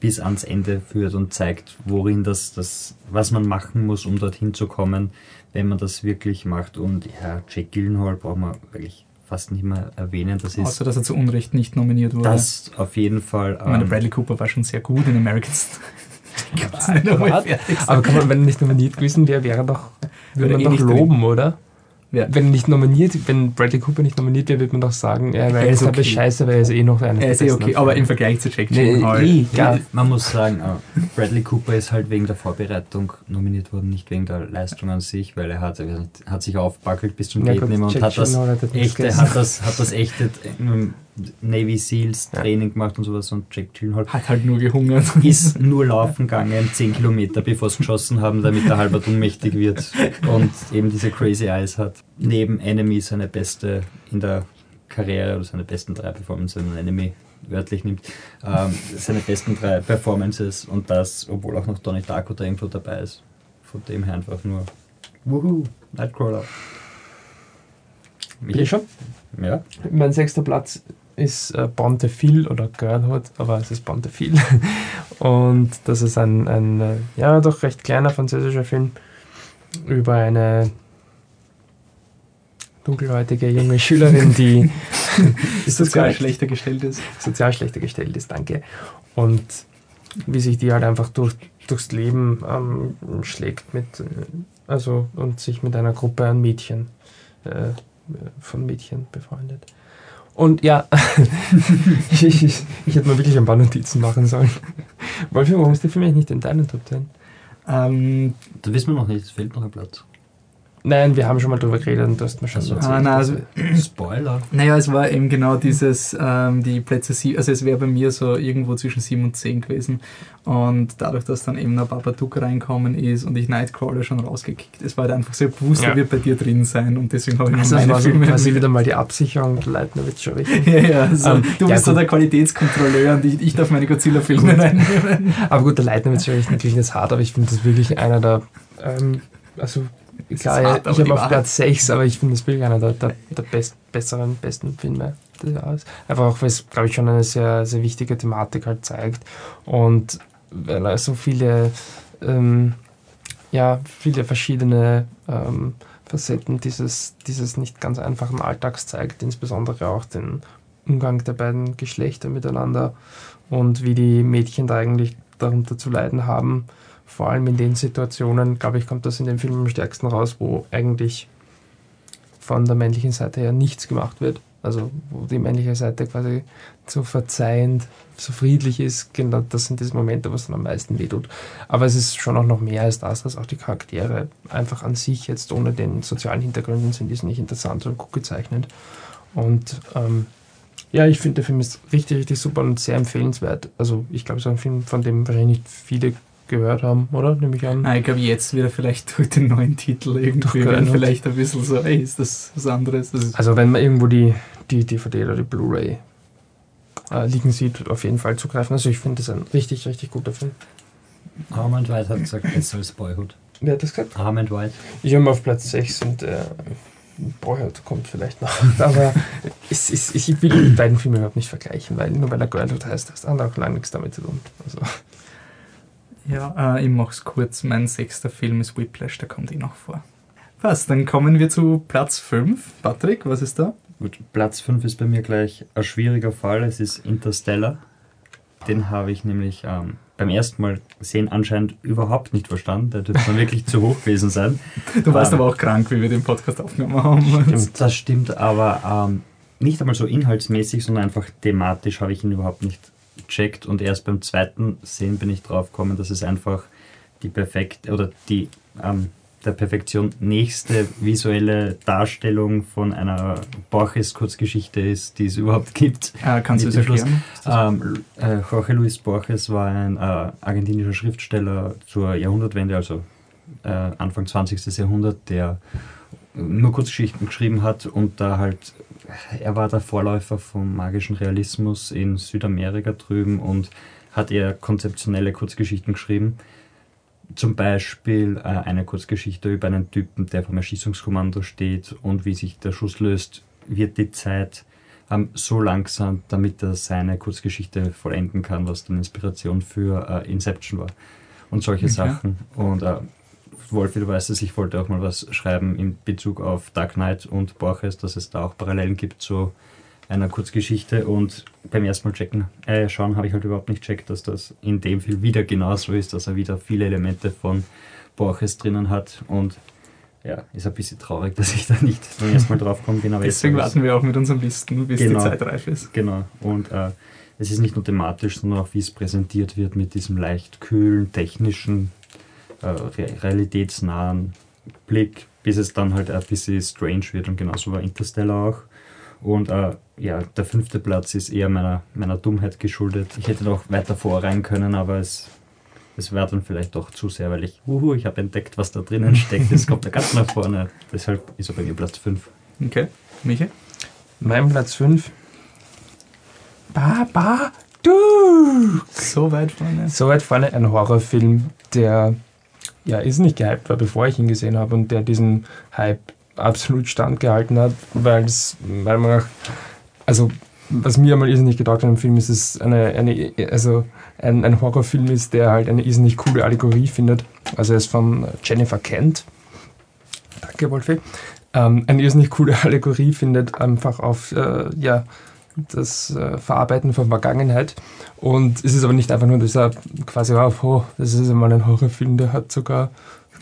bis ans Ende führt und zeigt, worin das, das, was man machen muss, um dorthin zu kommen, wenn man das wirklich macht. Und ja, Jake Gyllenhaal braucht man wirklich fast nicht mehr erwähnen. Das ist Außer, dass er zu Unrecht nicht nominiert wurde. das auf jeden Fall. ich meine, ähm, Bradley Cooper war schon sehr gut in American Style. Ich kann's nicht einmal Privat. fertig sagen. Aber kann man, wenn er nicht nominiert gewesen wäre, wäre er doch, würde man eh doch nicht drin. loben, oder? Ja. Wenn nicht nominiert, wenn Bradley Cooper nicht nominiert wäre, würde man doch sagen, er Er ist okay. scheiße, weil er ist eh noch einer Er ist eh okay, aber im Vergleich zu Jack Nee, Gyllenhaal. eh, ja. Man muss sagen, äh, Bradley Cooper ist halt wegen der Vorbereitung nominiert worden, nicht wegen der Leistung an sich, weil er hat, er hat sich aufbackelt bis zum Ja, nicht mehr und Jack hat das, nicht echte, hat, das, hat das echte ähm, Navy Seals Ja. Training gemacht und sowas und Jack Gyllenhaal Hat halt nur gehungert. ist nur laufen gegangen, 10 Kilometer bevor sie geschossen haben, damit er halber ohnmächtig wird und eben diese Crazy Eyes hat. Neben Enemy seine beste in der Karriere oder seine besten drei Performances, wenn man Enemy wörtlich nimmt, ähm, seine besten drei Performances und das, obwohl auch noch Donnie Darko da irgendwo dabei ist. Von dem her einfach nur Wuhu. Nightcrawler. Bin ich schon? Ja. Mein sechster Platz ist äh, Bontefil oder Girlhood, aber es ist Bontefil. Und das ist ein, ein äh, ja, doch recht kleiner französischer Film über eine dunkelhäutige junge Schülerin, die sozial sozial, schlechter gestellt ist. sozial schlechter gestellt ist, danke. Und wie sich die halt einfach durch, durchs Leben ähm, schlägt mit, äh, also und sich mit einer Gruppe an Mädchen, äh, von Mädchen befreundet. Und ja, ich, ich, ich hätte mir wirklich ein paar Notizen machen sollen. Wolfi, warum ist der Film eigentlich nicht in deinen Top 10? Ähm, Da wissen wir noch nicht, es fehlt noch ein Platz. Nein, wir haben schon mal drüber geredet und du hast mir schon so. erzählt. ah, na, dass- also, Spoiler. naja, es war eben genau dieses, ähm, die Plätze, sie- also es wäre bei mir so irgendwo zwischen 7 und 10 gewesen. Und dadurch, dass dann eben noch Babadook reinkommen ist und ich Nightcrawler schon rausgekickt, es war halt einfach sehr bewusst, Ja. der wird bei dir drin sein und deswegen habe ich noch also das meine war so Filme quasi wieder mal die Absicherung der Leitnowitz schon richtig. Ja, ja, so, Ähm, du ja, bist so der Qualitätskontrolleur und ich, ich darf meine Godzilla-Filme reinnehmen. Aber gut, der Leitnowitz ist natürlich nicht hart, aber ich finde das wirklich einer der, ähm, also klar, hart, ich habe auf. Platz 6, aber ich finde das wirklich einer der, der, der best, besseren, besten Filme des Jahres. Einfach auch, weil es, glaube ich, schon eine sehr, sehr wichtige Thematik halt zeigt und weil er so viele, ähm, ja, viele verschiedene ähm, Facetten dieses, dieses nicht ganz einfachen Alltags zeigt, insbesondere auch den Umgang der beiden Geschlechter miteinander und wie die Mädchen da eigentlich darunter zu leiden haben. Vor allem in den Situationen, glaube ich, kommt das in dem Film am stärksten raus, wo eigentlich von der männlichen Seite her nichts gemacht wird. Also wo die männliche Seite quasi so verzeihend, so friedlich ist. Genau das sind diese Momente, was dann am meisten wehtut. Aber es ist schon auch noch mehr als das, dass auch die Charaktere einfach an sich jetzt ohne den sozialen Hintergründen sind, die sind nicht interessant und gut gezeichnet. Und ähm, ja, ich finde, der Film ist richtig, richtig super und sehr empfehlenswert. Also ich glaube, es ist ein Film, von dem wahrscheinlich nicht viele gehört haben, oder? Nehme ich an. Nein, ich glaube, jetzt wieder vielleicht durch den neuen Titel irgendwie Durch werden Girlhood. vielleicht ein bisschen so, ey, ist das was anderes? Das ist, Also wenn man irgendwo die, die DVD oder die Blu-ray äh, liegen sieht, auf jeden Fall zugreifen. Also ich finde, das ist ein richtig, richtig guter Film. Armand White hat gesagt, besser als Boyhood. Wer hat das gesagt? Armand White. Ich habe ihn auf Platz 6 und äh, Boyhood kommt vielleicht noch. Aber es, es, ich will die beiden Filme überhaupt nicht vergleichen, weil nur weil er Girlhood heißt, das hat auch lange nichts damit zu tun. Also, ja, äh, ich mach's kurz. Mein sechster Film ist Whiplash, der kommt eh noch vor. Passt, dann kommen wir zu Platz 5. Patrick, was ist da? Gut, Platz 5 ist bei mir gleich ein schwieriger Fall. Es ist Interstellar. Den habe ich nämlich ähm, beim ersten Mal sehen anscheinend überhaupt nicht verstanden. Der dürfte wirklich zu hoch gewesen sein. Du warst Ähm, aber auch krank, wie wir den Podcast aufgenommen haben. Das stimmt, aber ähm, nicht einmal so inhaltsmäßig, sondern einfach thematisch habe ich ihn überhaupt nicht gecheckt. Und erst beim zweiten Sehen bin ich drauf gekommen, dass es einfach die perfekte oder die ähm, der Perfektion nächste visuelle Darstellung von einer Borges-Kurzgeschichte ist, die es überhaupt gibt. Äh, kannst du es erklären? Ähm, äh, Jorge Luis Borges war ein äh, argentinischer Schriftsteller zur Jahrhundertwende, also äh, Anfang 20. Jahrhundert, der nur Kurzgeschichten geschrieben hat und da halt, er war der Vorläufer vom magischen Realismus in Südamerika drüben und hat eher konzeptionelle Kurzgeschichten geschrieben. Zum Beispiel äh, eine Kurzgeschichte über einen Typen, der vom Erschießungskommando steht und wie sich der Schuss löst, wird die Zeit ähm, so langsam, damit er seine Kurzgeschichte vollenden kann, was dann Inspiration für äh, Inception war. Und solche Okay. Sachen. Und äh, Wolfi, du weißt es, ich wollte auch mal was schreiben in Bezug auf Dark Knight und Borges, dass es da auch Parallelen gibt zu einer Kurzgeschichte. Und beim ersten Mal checken, äh, schauen habe ich halt überhaupt nicht checkt, dass das in dem Film wieder genauso ist, dass er wieder viele Elemente von Borges drinnen hat. Und ja, ist ein bisschen traurig, dass ich da nicht beim ersten Mal drauf. Aber jetzt Deswegen warten wir auch mit unseren Listen, bis Genau. die Zeit reif ist. Genau. Und äh, es ist nicht nur thematisch, sondern auch wie es präsentiert wird mit diesem leicht kühlen, technischen, realitätsnahen Blick, bis es dann halt ein bisschen strange wird und genauso war Interstellar auch. Und äh, ja, der fünfte Platz ist eher meiner, meiner Dummheit geschuldet. Ich hätte noch weiter vorrein können, aber es, es wäre dann vielleicht doch zu sehr, weil ich, uhu, ich habe entdeckt, was da drinnen steckt. Es kommt da ganz nach vorne. Deshalb ist er bei mir Platz 5. Okay, Michi? mein Platz 5. Baba, du! So weit vorne. So weit vorne ein Horrorfilm, der ja, ist nicht gehypt war, bevor ich ihn gesehen habe und der diesen Hype absolut standgehalten hat, weil es, weil man auch, also was mir einmal irrsinnig getaugt hat im Film ist, es eine, eine, also ein, ein Horrorfilm ist, der halt eine irrsinnig coole Allegorie findet. Also er ist von Jennifer Kent. Danke, Wolfi. Ähm, eine irrsinnig coole Allegorie findet einfach auf äh, ja, das äh, Verarbeiten von Vergangenheit. Und es ist aber nicht einfach nur dieser quasi, oh, das ist einmal ein Horrorfilm, der hat sogar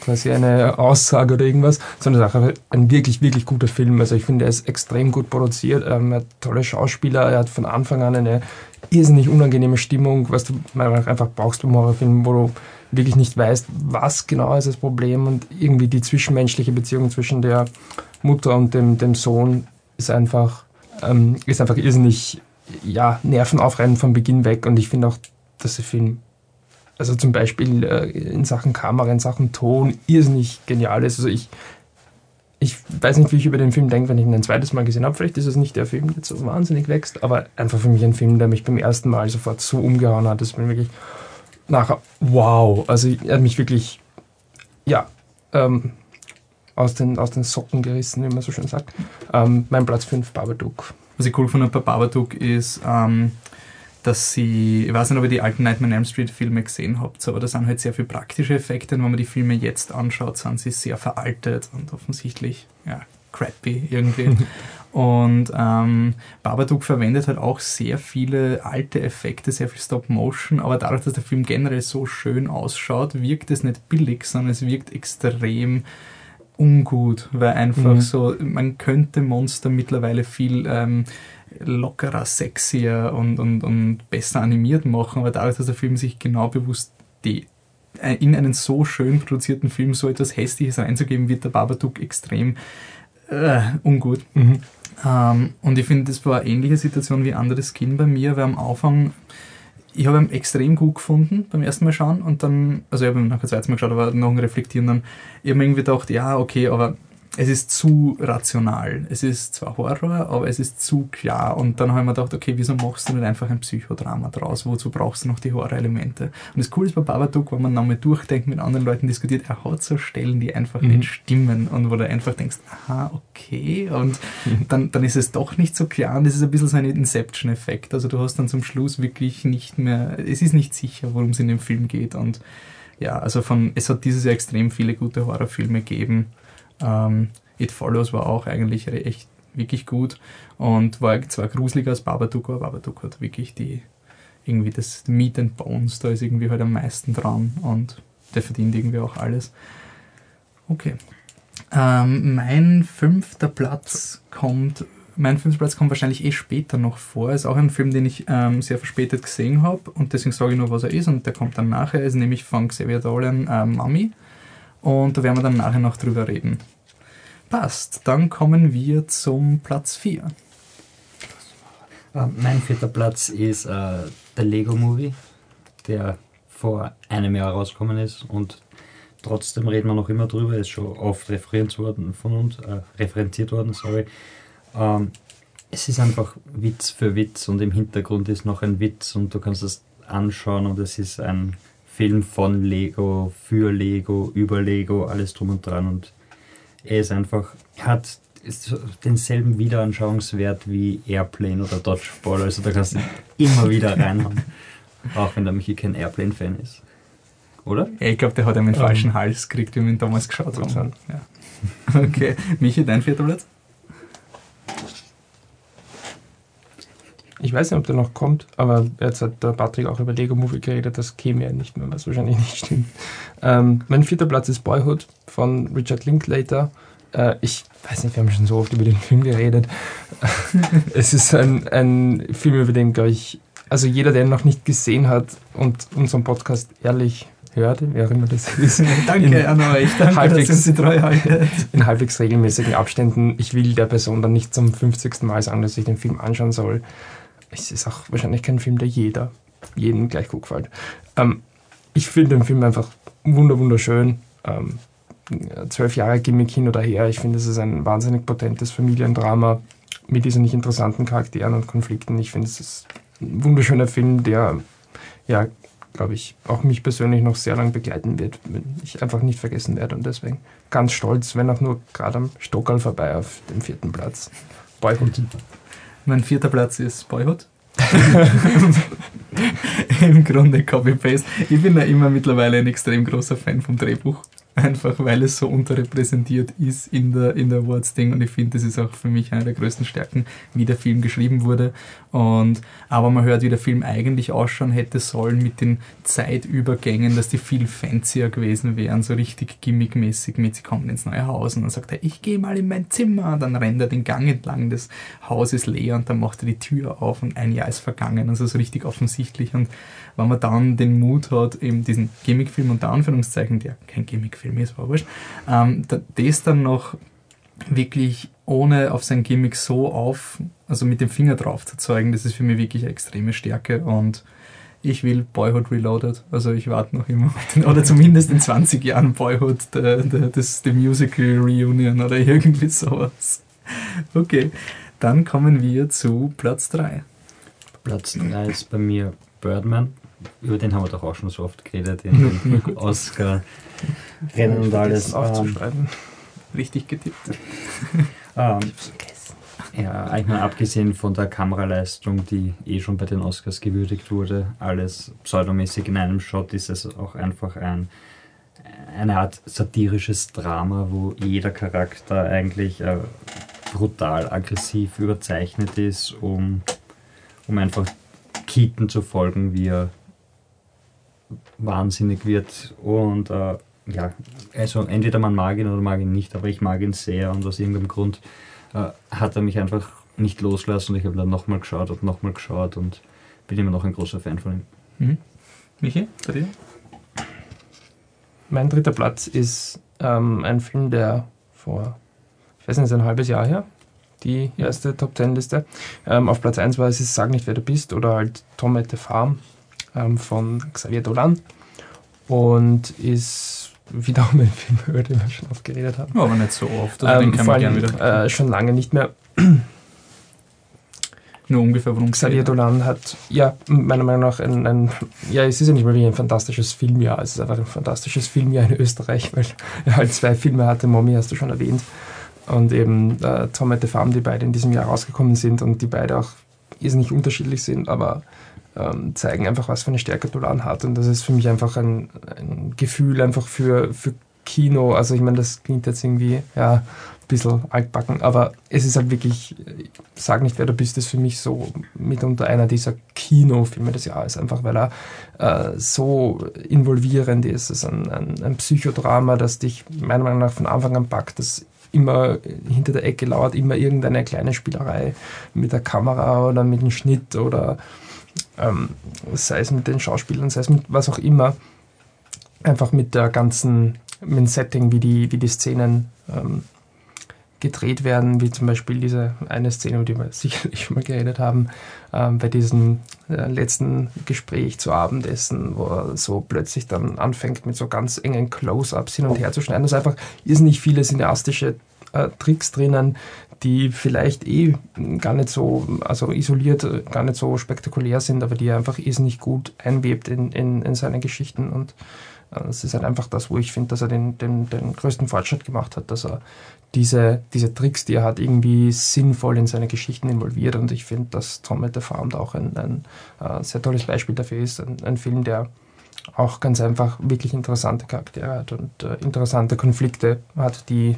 quasi eine Aussage oder irgendwas, sondern es ist auch ein wirklich, wirklich guter Film. Also ich finde, er ist extrem gut produziert, ähm, er hat tolle Schauspieler, er hat von Anfang an eine irrsinnig unangenehme Stimmung, was du einfach brauchst beim Horrorfilm, wo du wirklich nicht weißt, was genau ist das Problem und irgendwie die zwischenmenschliche Beziehung zwischen der Mutter und dem, dem Sohn ist einfach, ähm, ist einfach irrsinnig ja, nervenaufreibend von Beginn weg und ich finde auch, dass der Film also zum Beispiel äh, in Sachen Kamera, in Sachen Ton, irrsinnig genial ist. Also ich, ich weiß nicht, wie ich über den Film denke, wenn ich ihn ein zweites Mal gesehen habe. Vielleicht ist es nicht der Film, der so wahnsinnig wächst, aber einfach für mich ein Film, der mich beim ersten Mal sofort so umgehauen hat, dass mir wirklich nachher, wow, also er hat mich wirklich, ja, ähm, aus, den, aus den Socken gerissen, wie man so schön sagt. Ähm, mein Platz 5, Babadook. Was ich cool fand bei Babadook ist, ähm, dass sie, ich weiß nicht, ob ihr die alten Nightmare on Elm Street Filme gesehen habt, aber da sind halt sehr viele praktische Effekte und wenn man die Filme jetzt anschaut, sind sie sehr veraltet und offensichtlich, ja, crappy irgendwie. und ähm, Babadook verwendet halt auch sehr viele alte Effekte, sehr viel Stop-Motion, aber dadurch, dass der Film generell so schön ausschaut, wirkt es nicht billig, sondern es wirkt extrem ungut, weil einfach mhm. so, man könnte Monster mittlerweile viel ähm, lockerer, sexier und, und, und besser animiert machen, aber dadurch, dass der Film sich genau bewusst die, äh, in einen so schön produzierten Film so etwas Hässliches reinzugeben, wird der Babadook extrem äh, ungut. Mhm. Ähm, und ich finde, das war eine ähnliche Situation wie andere Skin bei mir, weil am Anfang ich habe ihn extrem gut gefunden beim ersten Mal schauen und dann, also ich habe ihn nach dem zweiten Mal geschaut, aber noch ein Reflektieren dann, ich habe mir irgendwie gedacht, ja, okay, aber es ist zu rational. Es ist zwar Horror, aber es ist zu klar. Und dann habe ich mir gedacht, okay, wieso machst du nicht einfach ein Psychodrama draus? Wozu brauchst du noch die Horror-Elemente? Und das Coole ist bei Babadook, wenn man nochmal durchdenkt, mit anderen Leuten diskutiert, er hat so Stellen, die einfach mhm. nicht stimmen und wo du einfach denkst, aha, okay. Und dann, dann ist es doch nicht so klar und es ist ein bisschen so ein Inception-Effekt. Also du hast dann zum Schluss wirklich nicht mehr, es ist nicht sicher, worum es in dem Film geht. Und ja, also von, es hat dieses Jahr extrem viele gute Horrorfilme gegeben. Ähm, It Follows war auch eigentlich echt wirklich gut und war zwar gruseliger als Babadook, aber Babadook hat wirklich die irgendwie das Meat and Bones, da ist irgendwie halt am meisten dran und der verdient irgendwie auch alles. Okay. Ähm, mein fünfter Platz kommt, mein fünfter Platz kommt wahrscheinlich eh später noch vor. Ist auch ein Film, den ich ähm, sehr verspätet gesehen habe und deswegen sage ich nur, was er ist und der kommt dann nachher. Ist nämlich von Xavier Dolan äh, Mummy. Und da werden wir dann nachher noch drüber reden. Passt, dann kommen wir zum Platz 4. Uh, äh, mein vierter Platz ist uh, der Lego Movie, der vor einem Jahr rausgekommen ist und trotzdem reden wir noch immer drüber, ist schon oft referiert worden von uns, äh, referenziert worden, sorry. Ähm, es ist einfach Witz für Witz und im Hintergrund ist noch ein Witz und du kannst es anschauen und es ist ein Film von Lego, für Lego, über Lego, alles drum und dran. Und er ist einfach, hat ist denselben Wiederanschauungswert wie Airplane oder Dodgeball. Also da kannst du immer wieder reinhauen. Auch wenn der Michi kein Airplane-Fan ist. Oder? Ja, ich glaube, der hat einen um. falschen Hals gekriegt, wie wir ihn damals geschaut haben. Ja. Okay. Michi, dein vierter Platz? Ich weiß nicht, ob der noch kommt, aber jetzt hat der Patrick auch über Lego Movie geredet, das käme ja nicht mehr, was wahrscheinlich nicht stimmt. Ähm, mein vierter Platz ist Boyhood von Richard Linklater. Äh, ich weiß nicht, wir haben schon so oft über den Film geredet. es ist ein, ein Film, über den, glaube ich, also jeder, der ihn noch nicht gesehen hat und unseren Podcast ehrlich hört, wer auch immer das ist. danke an euch, danke, halbwegs, dass Sie treu haltet. In halbwegs regelmäßigen Abständen. Ich will der Person dann nicht zum 50. Mal sagen, dass ich den Film anschauen soll es ist auch wahrscheinlich kein Film, der jeder, jeden gleich gut gefällt. Ähm, ich finde den Film einfach wunderschön. Ähm, zwölf Jahre Gimmick hin oder her. Ich finde, es ist ein wahnsinnig potentes Familiendrama mit diesen nicht interessanten Charakteren und Konflikten. Ich finde, es ist ein wunderschöner Film, der ja glaube ich, auch mich persönlich noch sehr lange begleiten wird, wenn ich einfach nicht vergessen werde. Und deswegen ganz stolz, wenn auch nur gerade am Stockerl vorbei auf dem vierten Platz. Boyhood. Mein vierter Platz ist Boyhood. Im Grunde Copy-Paste. Ich bin ja immer mittlerweile ein extrem großer Fan vom Drehbuch einfach weil es so unterrepräsentiert ist in der, in der Awards-Ding und ich finde, das ist auch für mich eine der größten Stärken, wie der Film geschrieben wurde. Und, aber man hört, wie der Film eigentlich ausschauen hätte sollen mit den Zeitübergängen, dass die viel fancier gewesen wären, so richtig gimmickmäßig mit, sie kommen ins neue Haus und dann sagt er, ich gehe mal in mein Zimmer, dann rennt er den Gang entlang, das Haus ist leer und dann macht er die Tür auf und ein Jahr ist vergangen, also so richtig offensichtlich. Und wenn man dann den Mut hat, eben diesen Gimmickfilm unter Anführungszeichen, der kein Gimmickfilm ist, war wurscht, ähm, das dann noch wirklich ohne auf sein Gimmick so auf, also mit dem Finger drauf zu zeigen, das ist für mich wirklich eine extreme Stärke und ich will Boyhood Reloaded, also ich warte noch immer oder zumindest in 20 Jahren Boyhood, the, the, das, the Musical Reunion oder irgendwie sowas. Okay, dann kommen wir zu Platz 3. Platz 3 ist bei mir Birdman über den haben wir doch auch schon so oft geredet, in den Oscar-Rennen und alles. Aufzuschreiben. Ähm, Richtig getippt. ähm, ja, eigentlich mal abgesehen von der Kameraleistung, die eh schon bei den Oscars gewürdigt wurde, alles pseudomäßig in einem Shot, ist es auch einfach ein, eine Art satirisches Drama, wo jeder Charakter eigentlich äh, brutal aggressiv überzeichnet ist, um, um einfach Keaton zu folgen, wie er wahnsinnig wird. Und äh, ja, also entweder man mag ihn oder mag ihn nicht, aber ich mag ihn sehr und aus irgendeinem Grund äh, hat er mich einfach nicht loslassen und ich habe dann nochmal geschaut und nochmal geschaut und bin immer noch ein großer Fan von ihm. Mhm. Michi, bei dir? Mein dritter Platz ist ähm, ein Film, der vor, ich weiß nicht, ein halbes Jahr her, die erste Top Ten Liste. Ähm, auf Platz 1 war es ist Sag nicht, wer du bist oder halt Tom at the Farm ähm, von Xavier Dolan und ist wiederum ein Film, über den wir schon oft geredet haben. Aber nicht so oft, also ähm, den kann man gerne wieder. Äh, schon lange nicht mehr. Nur ungefähr, worum Xavier Dolan hat, ja, meiner Meinung nach ein, ein, ja, es ist ja nicht mal wie ein fantastisches Filmjahr, es ist einfach ein fantastisches Filmjahr in Österreich, weil er halt zwei Filme hatte, Mommy hast du schon erwähnt, und eben äh, Tom at the Farm, die beide in diesem Jahr rausgekommen sind und die beide auch irrsinnig unterschiedlich sind, aber ähm, zeigen einfach, was für eine Stärke Dolan hat. Und das ist für mich einfach ein, ein Gefühl einfach für, für Kino. Also ich meine, das klingt jetzt irgendwie ja, ein bisschen altbacken, aber es ist halt wirklich, sag nicht, wer du bist, ist für mich so mitunter einer dieser Kinofilme des Jahres, einfach weil er äh, so involvierend ist. Es ist ein, ein, ein Psychodrama, das dich meiner Meinung nach von Anfang an packt, das immer hinter der Ecke lauert, immer irgendeine kleine Spielerei mit der Kamera oder mit dem Schnitt oder ähm, sei es mit den Schauspielern, sei es mit was auch immer, einfach mit der ganzen, mit dem Setting, wie die, wie die Szenen ähm, gedreht werden, wie zum Beispiel diese eine Szene, über die wir sicherlich schon mal geredet haben, ähm, bei diesem äh, letzten Gespräch zu Abendessen, wo er so plötzlich dann anfängt mit so ganz engen Close-ups hin und her zu schneiden. Da ist einfach irrsinnig viele cineastische äh, Tricks drinnen, die vielleicht eh gar nicht so, also isoliert, gar nicht so spektakulär sind, aber die er einfach irrsinnig gut einwebt in, in, in seine Geschichten. Und äh, es ist halt einfach das, wo ich finde, dass er den, den, den größten Fortschritt gemacht hat, dass er diese, diese Tricks, die er hat, irgendwie sinnvoll in seine Geschichten involviert. Und ich finde, dass Tom at the Farm auch ein, ein, ein äh, sehr tolles Beispiel dafür ist. Ein, ein, Film, der auch ganz einfach wirklich interessante Charaktere hat und äh, interessante Konflikte hat, die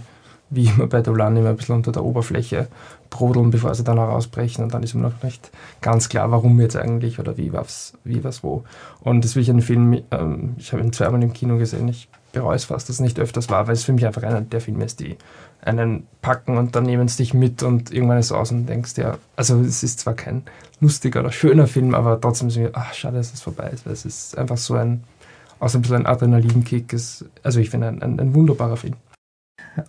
wie immer bei Dolan immer ein bisschen unter der Oberfläche brodeln, bevor sie dann herausbrechen und dann ist immer noch nicht ganz klar, warum jetzt eigentlich oder wie was, wie was wo. Und das ist wirklich ein Film, ähm, ich habe ihn zweimal im Kino gesehen, ich bereue es fast, dass es nicht öfters war, weil es für mich einfach einer der Filme ist, die einen packen und dann nehmen sie dich mit und irgendwann ist es aus und denkst, ja, also es ist zwar kein lustiger oder schöner Film, aber trotzdem ist es ach, schade, dass es vorbei ist, weil es ist einfach so ein, so ein bisschen ein Adrenalinkick, ist, also ich finde ein, ein, ein wunderbarer Film.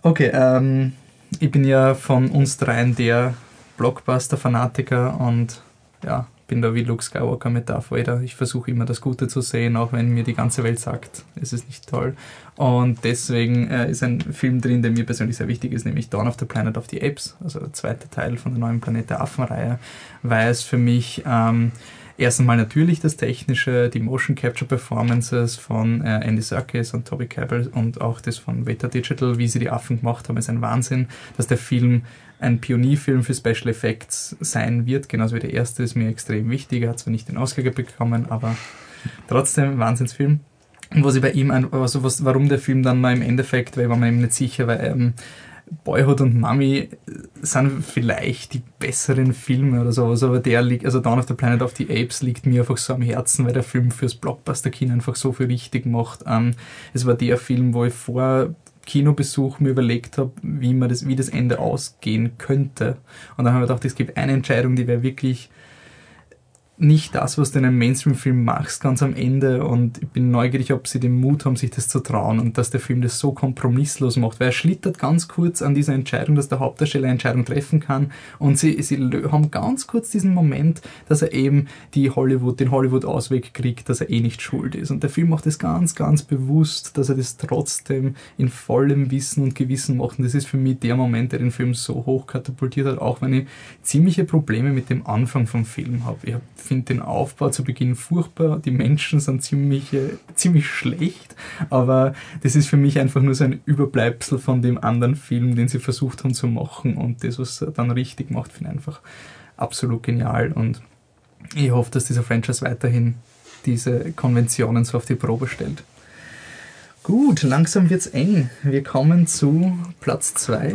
Okay, ähm, ich bin ja von uns dreien der Blockbuster-Fanatiker und ja, bin da wie Luke Skywalker mit Darth Vader. Ich versuche immer das Gute zu sehen, auch wenn mir die ganze Welt sagt, es ist nicht toll. Und deswegen äh, ist ein Film drin, der mir persönlich sehr wichtig ist, nämlich Dawn of the Planet of the Apes, also der zweite Teil von der neuen Planet der Affen-Reihe, weil es für mich ähm, erstens mal natürlich das Technische, die Motion Capture Performances von äh, Andy Serkis und Toby Cabell und auch das von Veta Digital, wie sie die Affen gemacht haben, ist ein Wahnsinn, dass der Film ein Pionierfilm für Special Effects sein wird. Genauso wie der erste ist mir extrem wichtig. Er hat zwar nicht den Oscar bekommen, aber trotzdem ein Wahnsinnsfilm. Und was ich bei ihm, also was, warum der Film dann mal im Endeffekt, weil ich war mir eben nicht sicher, weil ähm, Boyhood und Mummy sind vielleicht die besseren Filme oder sowas, aber der liegt, also Dawn of the Planet of the Apes liegt mir einfach so am Herzen, weil der Film fürs Blockbuster-Kino einfach so viel richtig macht. Ähm, es war der Film, wo ich vor Kinobesuch mir überlegt habe, wie, man das, wie das Ende ausgehen könnte. Und dann habe ich gedacht, es gibt eine Entscheidung, die wäre wirklich nicht das, was du in einem Mainstream-Film machst, ganz am Ende. Und ich bin neugierig, ob sie den Mut haben, sich das zu trauen und dass der Film das so kompromisslos macht. Weil er schlittert ganz kurz an dieser Entscheidung, dass der Hauptdarsteller eine Entscheidung treffen kann. Und sie, sie haben ganz kurz diesen Moment, dass er eben die Hollywood, den Hollywood-Ausweg kriegt, dass er eh nicht schuld ist. Und der Film macht das ganz, ganz bewusst, dass er das trotzdem in vollem Wissen und Gewissen macht. Und das ist für mich der Moment, der den Film so hoch katapultiert hat, auch wenn ich ziemliche Probleme mit dem Anfang vom Film habe. Ich habe finde den Aufbau zu Beginn furchtbar. Die Menschen sind ziemlich, äh, ziemlich schlecht, aber das ist für mich einfach nur so ein Überbleibsel von dem anderen Film, den sie versucht haben zu machen. Und das, was er dann richtig macht, finde ich einfach absolut genial. Und ich hoffe, dass dieser Franchise weiterhin diese Konventionen so auf die Probe stellt. Gut, langsam wird's eng. Wir kommen zu Platz 2.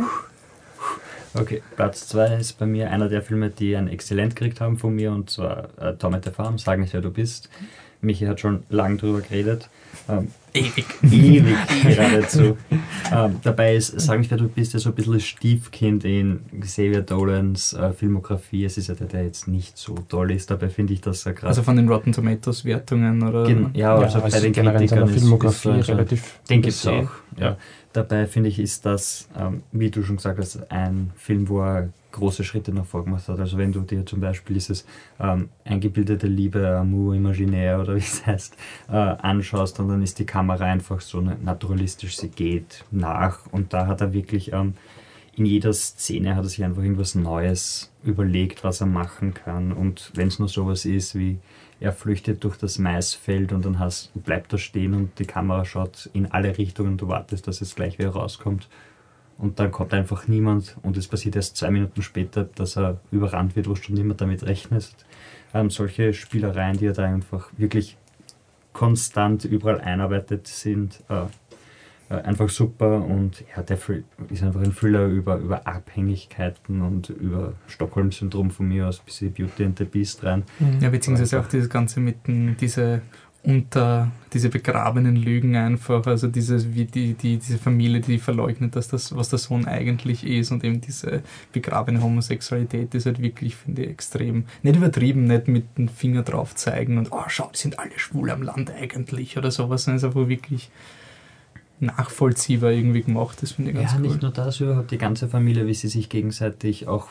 Okay, Platz 2 ist bei mir einer der Filme, die ein Exzellent gekriegt haben von mir, und zwar äh, Tom at the Farm, Sag nicht, wer du bist. Michi hat schon lange drüber geredet. Ähm, ewig. Ewig geradezu. ähm, dabei ist Sag nicht, wer du bist, ja so ein bisschen das Stiefkind in Xavier Dolans äh, Filmografie. Es ist ja der, der jetzt nicht so toll ist. Dabei finde ich, dass er gerade. Also von den Rotten Tomatoes Wertungen oder. Gen ja, also ja, bei den Kritikern ist, Filmografie ist, ist relativ. Den gibt es auch. Ja. Dabei finde ich, ist das, ähm, wie du schon gesagt hast, ein Film, wo er große Schritte nach vorne gemacht hat. Also wenn du dir zum Beispiel dieses ähm, eingebildete Liebe, Amour Imaginaire oder wie es heißt, äh, anschaust und dann ist die Kamera einfach so naturalistisch, sie geht nach und da hat er wirklich ähm, in jeder Szene hat er sich einfach irgendwas Neues überlegt, was er machen kann und wenn es nur sowas ist wie er flüchtet durch das Maisfeld und dann hast, bleibt er stehen und die Kamera schaut in alle Richtungen und du wartest, dass es gleich wieder rauskommt. Und dann kommt einfach niemand und es passiert erst zwei Minuten später, dass er überrannt wird, wo nicht mehr damit rechnest. Ähm, solche Spielereien, die er da einfach wirklich konstant überall einarbeitet sind, äh, einfach super und ja, der ist einfach ein Thriller über, über Abhängigkeiten und über Stockholm-Syndrom von mir aus bis die Beauty and the Beast rein. Mhm. Ja, beziehungsweise auch dieses Ganze mit den, diese unter diese begrabenen Lügen einfach, also dieses, wie die, die, diese Familie, die verleugnet, dass das, was der Sohn eigentlich ist und eben diese begrabene Homosexualität ist halt wirklich, finde ich, extrem, nicht übertrieben, nicht mit dem Finger drauf zeigen und, oh, schau, die sind alle schwul am Land eigentlich oder sowas, sondern es ist einfach wirklich nachvollziehbar irgendwie gemacht. Das finde ich ganz ja, cool. nicht nur das, überhaupt die ganze Familie, wie sie sich gegenseitig auch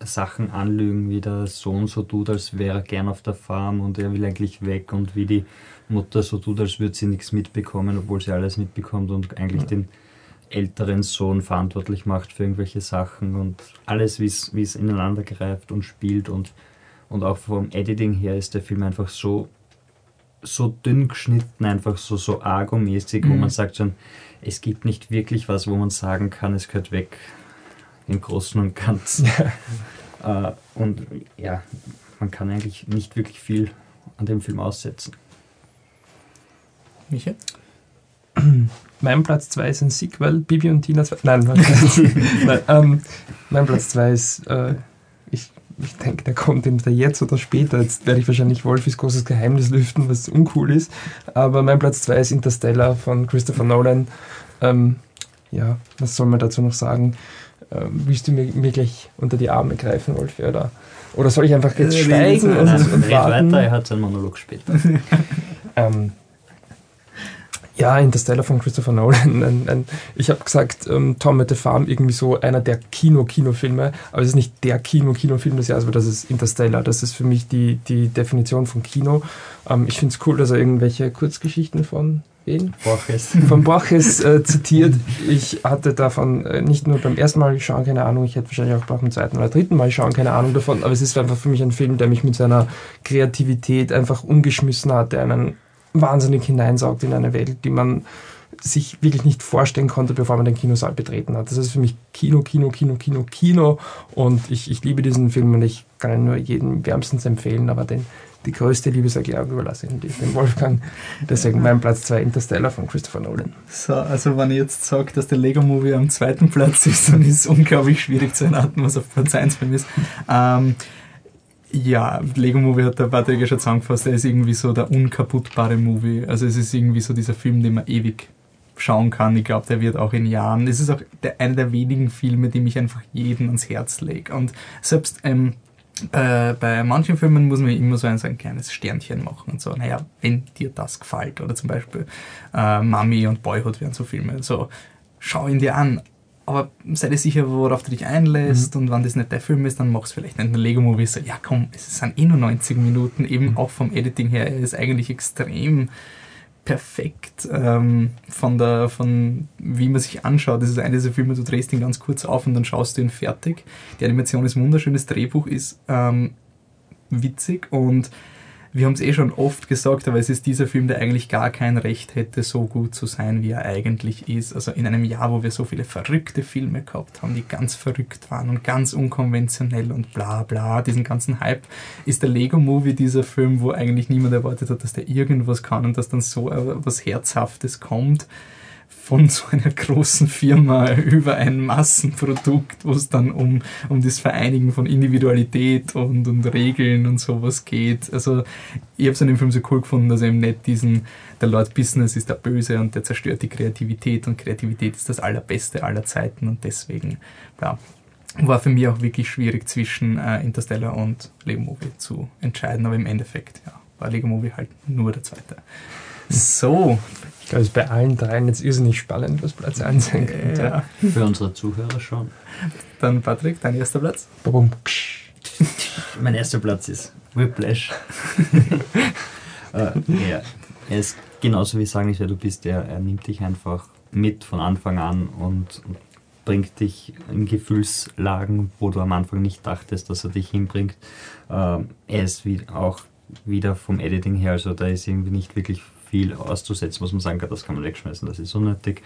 Sachen anlügen, wie der Sohn so tut, als wäre er gern auf der Farm und er will eigentlich weg und wie die Mutter so tut, als würde sie nichts mitbekommen, obwohl sie alles mitbekommt und eigentlich ja. den älteren Sohn verantwortlich macht für irgendwelche Sachen und alles, wie es ineinander greift und spielt und, und auch vom Editing her ist der Film einfach so so dünn geschnitten, einfach so, so argomäßig, mhm. wo man sagt schon, es gibt nicht wirklich was, wo man sagen kann, es gehört weg im Großen und Ganzen. Ja. äh, und ja, man kann eigentlich nicht wirklich viel an dem Film aussetzen. Michael? Mein Platz 2 ist ein Sequel, Bibi und Tina 2. Nein, Nein ähm, mein Platz 2 ist, äh, ich denke, der kommt entweder jetzt oder später. Jetzt werde ich wahrscheinlich Wolfis großes Geheimnis lüften, was uncool ist. Aber mein Platz 2 ist Interstellar von Christopher Nolan. Ähm, ja, was soll man dazu noch sagen? Ähm, willst du mir, mir, gleich unter die Arme greifen, Wolfi? Oder, oder soll ich einfach jetzt äh, schweigen und, und warten? weiter, er hat seinen Monolog später. ähm, ja, Interstellar von Christopher Nolan. Ein, ein, ich habe gesagt, ähm, Tom at the Farm irgendwie so einer der Kino-Kinofilme, aber es ist nicht der Kino-Kinofilm des Jahres, aber das ist Interstellar. Das ist für mich die, die Definition von Kino. Ähm, ich finde es cool, dass er irgendwelche Kurzgeschichten von wen? Borges. Von Borges äh, zitiert. Ich hatte davon äh, nicht nur beim ersten Mal schauen keine Ahnung, ich hätte wahrscheinlich auch beim zweiten oder dritten Mal schauen keine Ahnung davon, aber es ist einfach für mich ein Film, der mich mit seiner Kreativität einfach umgeschmissen hat, der einen wahnsinnig hineinsaugt in eine Welt, die man sich wirklich nicht vorstellen konnte, bevor man den Kinosaal betreten hat. Das ist für mich Kino, Kino, Kino, Kino, Kino und ich, ich liebe diesen Film und ich kann ihn nur jedem wärmstens empfehlen, aber den, die größte Liebeserklärung überlasse ich dem Wolfgang. Deswegen mein Platz 2 Interstellar von Christopher Nolan. So, also wenn ich jetzt sage, dass der Lego Movie am zweiten Platz ist, dann ist es unglaublich schwierig zu erraten, was auf Platz 1 bei mir ist. Ähm, ja, Lego Movie hat der Patrick ja schon zusammengefasst, er ist irgendwie so der unkaputtbare Movie. Also es ist irgendwie so dieser Film, den man ewig schauen kann. Ich glaube, der wird auch in Jahren. Es ist auch der, einer der wenigen Filme, die mich einfach jeden ans Herz legt. Und selbst ähm, äh, bei manchen Filmen muss man immer so ein, so ein kleines Sternchen machen und so, naja, wenn dir das gefällt. Oder zum Beispiel äh, Mami und Boyhood wären so Filme. So, schau ihn dir an. Aber sei dir sicher, worauf du dich einlässt mhm. und wenn das nicht der Film ist, dann machst du vielleicht nicht einen Lego-Movie. So, ja komm, es sind eh nur 90 Minuten, eben mhm. auch vom Editing her, er ist eigentlich extrem perfekt ähm, von der, von wie man sich anschaut. Das ist einer dieser Filme, du drehst ihn ganz kurz auf und dann schaust du ihn fertig. Die Animation ist wunderschön, das Drehbuch ist ähm, witzig und wir haben es eh schon oft gesagt, aber es ist dieser Film, der eigentlich gar kein Recht hätte, so gut zu sein, wie er eigentlich ist. Also in einem Jahr, wo wir so viele verrückte Filme gehabt haben, die ganz verrückt waren und ganz unkonventionell und bla bla, diesen ganzen Hype, ist der Lego-Movie dieser Film, wo eigentlich niemand erwartet hat, dass der irgendwas kann und dass dann so was Herzhaftes kommt von so einer großen Firma über ein Massenprodukt, wo es dann um, um das Vereinigen von Individualität und, und Regeln und sowas geht. Also ich habe es an dem Film so cool gefunden, dass eben nicht diesen, der Lord Business ist der Böse und der zerstört die Kreativität und Kreativität ist das Allerbeste aller Zeiten und deswegen, ja, war für mich auch wirklich schwierig zwischen äh, Interstellar und Lego Movie zu entscheiden, aber im Endeffekt, ja, war Lego Movie halt nur der zweite. So, ich glaube, es ist bei allen dreien jetzt irrsinnig spannend, was Platz 1 sein könnte. Ja. Für unsere Zuhörer schon. Dann Patrick, dein erster Platz? mein erster Platz ist Whiplash. äh, ja, er ist genauso wie Sagen nicht, wer du bist. Er, er nimmt dich einfach mit von Anfang an und, bringt dich in Gefühlslagen, wo du am Anfang nicht dachtest, dass er dich hinbringt. Ähm, er ist wie, auch wieder vom Editing her, also da ist irgendwie nicht wirklich viel auszusetzen, was man sagen das kann man wegschmeißen, das ist unnötig.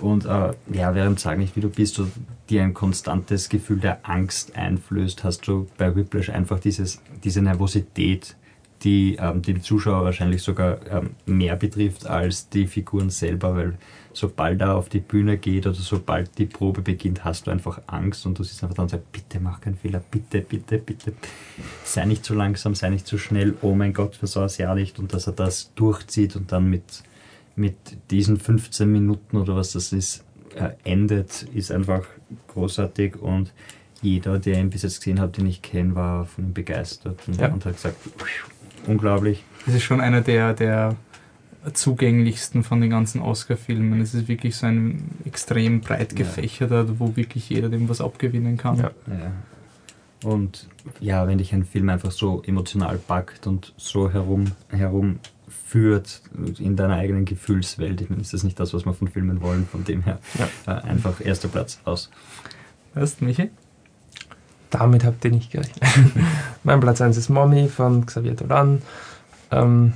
Und äh, ja, während Sag nicht, wie du bist, du dir ein konstantes Gefühl der Angst einflößt, hast du bei Whiplash einfach dieses, diese Nervosität, die ähm, den Zuschauer wahrscheinlich sogar ähm, mehr betrifft als die Figuren selber, weil sobald er auf die Bühne geht oder sobald die Probe beginnt, hast du einfach Angst und du siehst einfach dann und sagst, bitte mach keinen Fehler, bitte, bitte, bitte, sei nicht zu langsam, sei nicht zu schnell, oh mein Gott, versau es ja nicht und dass er das durchzieht und dann mit, mit diesen 15 Minuten oder was das ist, äh, endet, ist einfach großartig und jeder, der ihn bis jetzt gesehen hat, den ich kenne, war von ihm begeistert und, ja. und hat gesagt, unglaublich. Es ist schon einer der, der zugänglichsten von den ganzen Oscar-Filmen. Es ist wirklich so ein extrem breit gefächerter, ja. wo wirklich jeder dem was abgewinnen kann. Ja. ja. Und ja, wenn dich ein Film einfach so emotional packt und so herum, herumführt in deiner eigenen Gefühlswelt, ich meine, ist das nicht das, was wir von Filmen wollen, von dem her ja. äh, einfach erster Platz aus. Was, Michi? Damit habt ihr nicht gerechnet. mein Platz 1 ist Mommy von Xavier Dolan. Ähm,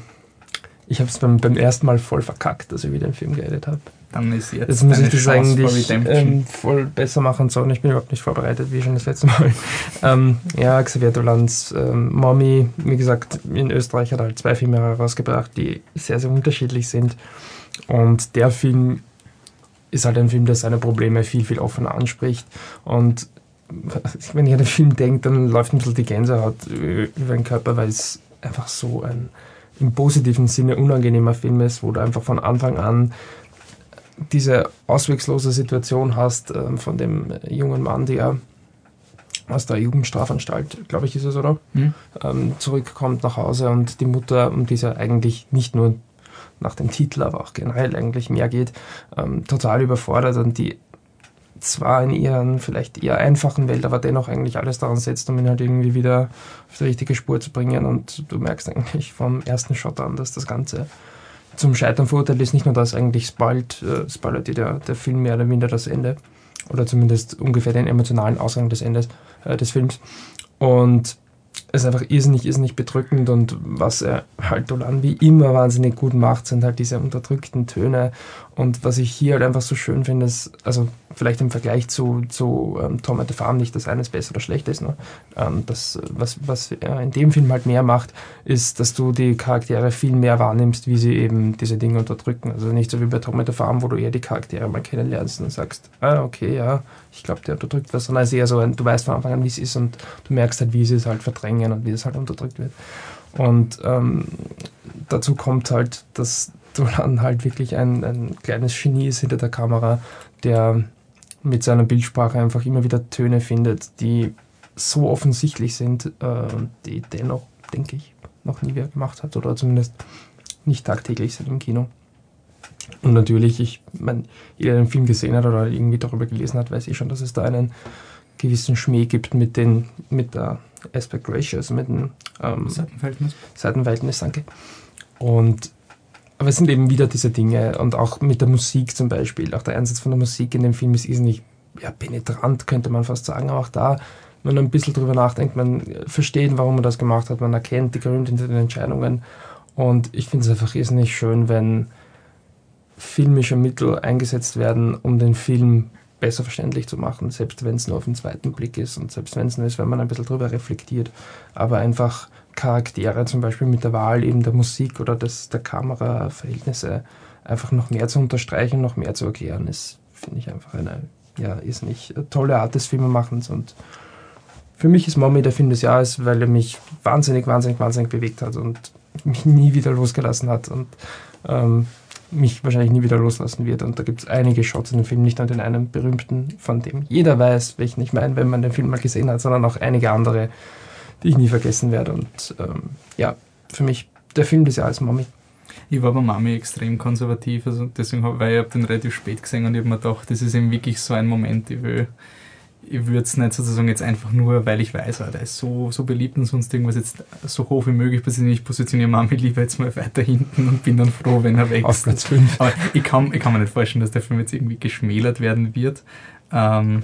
ich habe es beim, beim ersten Mal voll verkackt, dass ich wieder den Film geredet habe. Dann ist jetzt, jetzt muss ich das Chance eigentlich ähm, voll besser machen sollen. Ich bin überhaupt nicht vorbereitet, wie schon das letzte Mal. ähm, ja, Xavier Dolans ähm, Mommy, wie gesagt, in Österreich hat er halt zwei Filme herausgebracht, die sehr, sehr unterschiedlich sind. Und der Film ist halt ein Film, der seine Probleme viel, viel offener anspricht. Und wenn ich an den Film denke, dann läuft ein bisschen die Gänsehaut über den Körper, weil es einfach so ein im positiven Sinne unangenehmer Film ist, wo du einfach von Anfang an diese auswegslose Situation hast äh, von dem jungen Mann, der aus der Jugendstrafanstalt, glaube ich, ist es, oder? Mhm. Ähm, zurückkommt nach Hause und die Mutter, um die es ja eigentlich nicht nur nach dem Titel, aber auch generell eigentlich mehr geht, ähm, total überfordert und die zwar in ihren vielleicht eher einfachen Welt, aber dennoch eigentlich alles daran setzt, um ihn halt irgendwie wieder auf die richtige Spur zu bringen. Und du merkst eigentlich vom ersten Shot an, dass das Ganze zum Scheitern verurteilt ist nicht nur das, eigentlich spoilt, äh, spoilert der, der Film mehr oder minder das Ende. Oder zumindest ungefähr den emotionalen Ausgang des Endes äh, des Films. Und es ist einfach irrsinnig, irrsinnig bedrückend und was er halt Dolan wie immer wahnsinnig gut macht, sind halt diese unterdrückten Töne und was ich hier halt einfach so schön finde, ist, also vielleicht im Vergleich zu, zu ähm, Tom at the Farm nicht, dass eines besser oder schlechter ist, nur ähm, das, was, was er in dem Film halt mehr macht, ist, dass du die Charaktere viel mehr wahrnimmst, wie sie eben diese Dinge unterdrücken. Also nicht so wie bei Tom at the Farm, wo du eher die Charaktere mal kennenlernst und sagst, ah, okay, ja, ich glaube, der unterdrückt was, sondern es ist eher so, du weißt von Anfang an, wie es ist und du merkst halt, wie sie es halt verdrängen und wie es halt unterdrückt wird. Und ähm, dazu kommt halt, dass Dolan halt wirklich ein, ein kleines Genie ist hinter der Kamera, der mit seiner Bildsprache einfach immer wieder Töne findet, die so offensichtlich sind, äh, die dennoch, denke ich, noch nie wer gemacht hat oder zumindest nicht tagtäglich sind im Kino. Und natürlich, ich meine, jeder, der den Film gesehen hat oder irgendwie darüber gelesen hat, weiß eh schon, dass es da einen gewissen Schmäh gibt mit, den, mit der Aspect Ratio, also mit dem ähm, Seitenverhältnis. Seitenverhältnis, danke. Und aber es sind eben wieder diese Dinge und auch mit der Musik zum Beispiel. Auch der Einsatz von der Musik in dem Film ist nicht ja, penetrant, könnte man fast sagen. Aber auch da, wenn man ein bisschen drüber nachdenkt, man versteht, warum man das gemacht hat, man erkennt die Gründe hinter den Entscheidungen. Und ich finde es einfach irrsinnig schön, wenn filmische Mittel eingesetzt werden, um den Film besser verständlich zu machen, selbst wenn es nur auf den zweiten Blick ist und selbst wenn es nur ist, wenn man ein bisschen drüber reflektiert. Aber einfach Charaktere, zum Beispiel mit der Wahl eben der Musik oder des, der Kameraverhältnisse, einfach noch mehr zu unterstreichen, noch mehr zu erklären, ist, finde ich, einfach eine, ja, ist nicht tolle Art des Filmemachens und für mich ist Mommy der Film des Jahres, weil er mich wahnsinnig, wahnsinnig, wahnsinnig bewegt hat und mich nie wieder losgelassen hat und ähm, mich wahrscheinlich nie wieder loslassen wird. Und da gibt es einige Shots in dem Film, nicht nur den einen berühmten, von dem jeder weiß, welchen ich meine, wenn man den Film mal gesehen hat, sondern auch einige andere, die ich nie vergessen werde. Und ähm, ja, für mich der Film des Jahres Mami. Ich war bei Mami extrem konservativ, also deswegen, weil ich den relativ spät gesehen und ich habe mir gedacht, das ist eben wirklich so ein Moment, ich will ich würde es nicht sozusagen jetzt einfach nur, weil ich weiß, ah, der ist so, so beliebt und sonst irgendwas jetzt so hoch wie möglich positionieren. Ich positioniere Mami lieber jetzt mal weiter hinten und bin dann froh, wenn er weg ist. Auf Platz 5. Aber ich kann, ich kann mir nicht vorstellen, dass der Film jetzt irgendwie geschmälert werden wird. Ähm,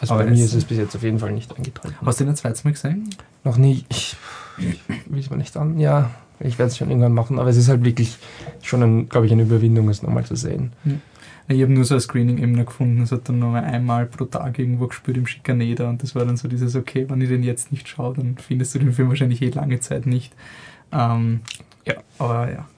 also bei mir ist es bis jetzt auf jeden Fall nicht eingetreten. Hast du den ein zweites Mal gesehen? Noch nie. Ich, ich will es mir nicht an. Ja, ich werde es schon irgendwann machen, aber es ist halt wirklich schon, glaube ich, eine Überwindung, es nochmal zu sehen. Hm. Ich habe nur so ein Screening eben noch gefunden, es hat dann noch einmal pro Tag irgendwo gespielt im Schikaneder und das war dann so dieses, okay, wenn ich den jetzt nicht schaue, dann findest du den Film wahrscheinlich eh lange Zeit nicht. Ähm, ja, aber ja.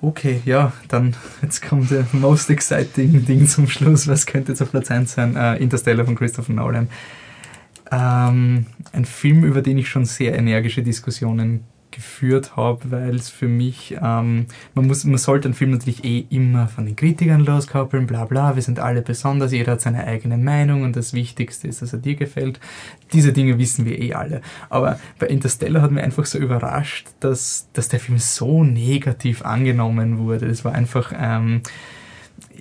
Okay, ja, dann jetzt kommt der most exciting Ding zum Schluss. Was könnte jetzt auf Platz 1 sein? Äh, Interstellar von Christopher Nolan. Ähm, ein Film, über den ich schon sehr energische Diskussionen geführt habe, weil es für mich, ähm, man, muss, man sollte einen Film natürlich eh immer von den Kritikern loskoppeln, bla bla, wir sind alle besonders, jeder hat seine eigene Meinung und das Wichtigste ist, dass er dir gefällt. Diese Dinge wissen wir eh alle. Aber bei Interstellar hat mich einfach so überrascht, dass, dass der Film so negativ angenommen wurde. Es war einfach, ähm,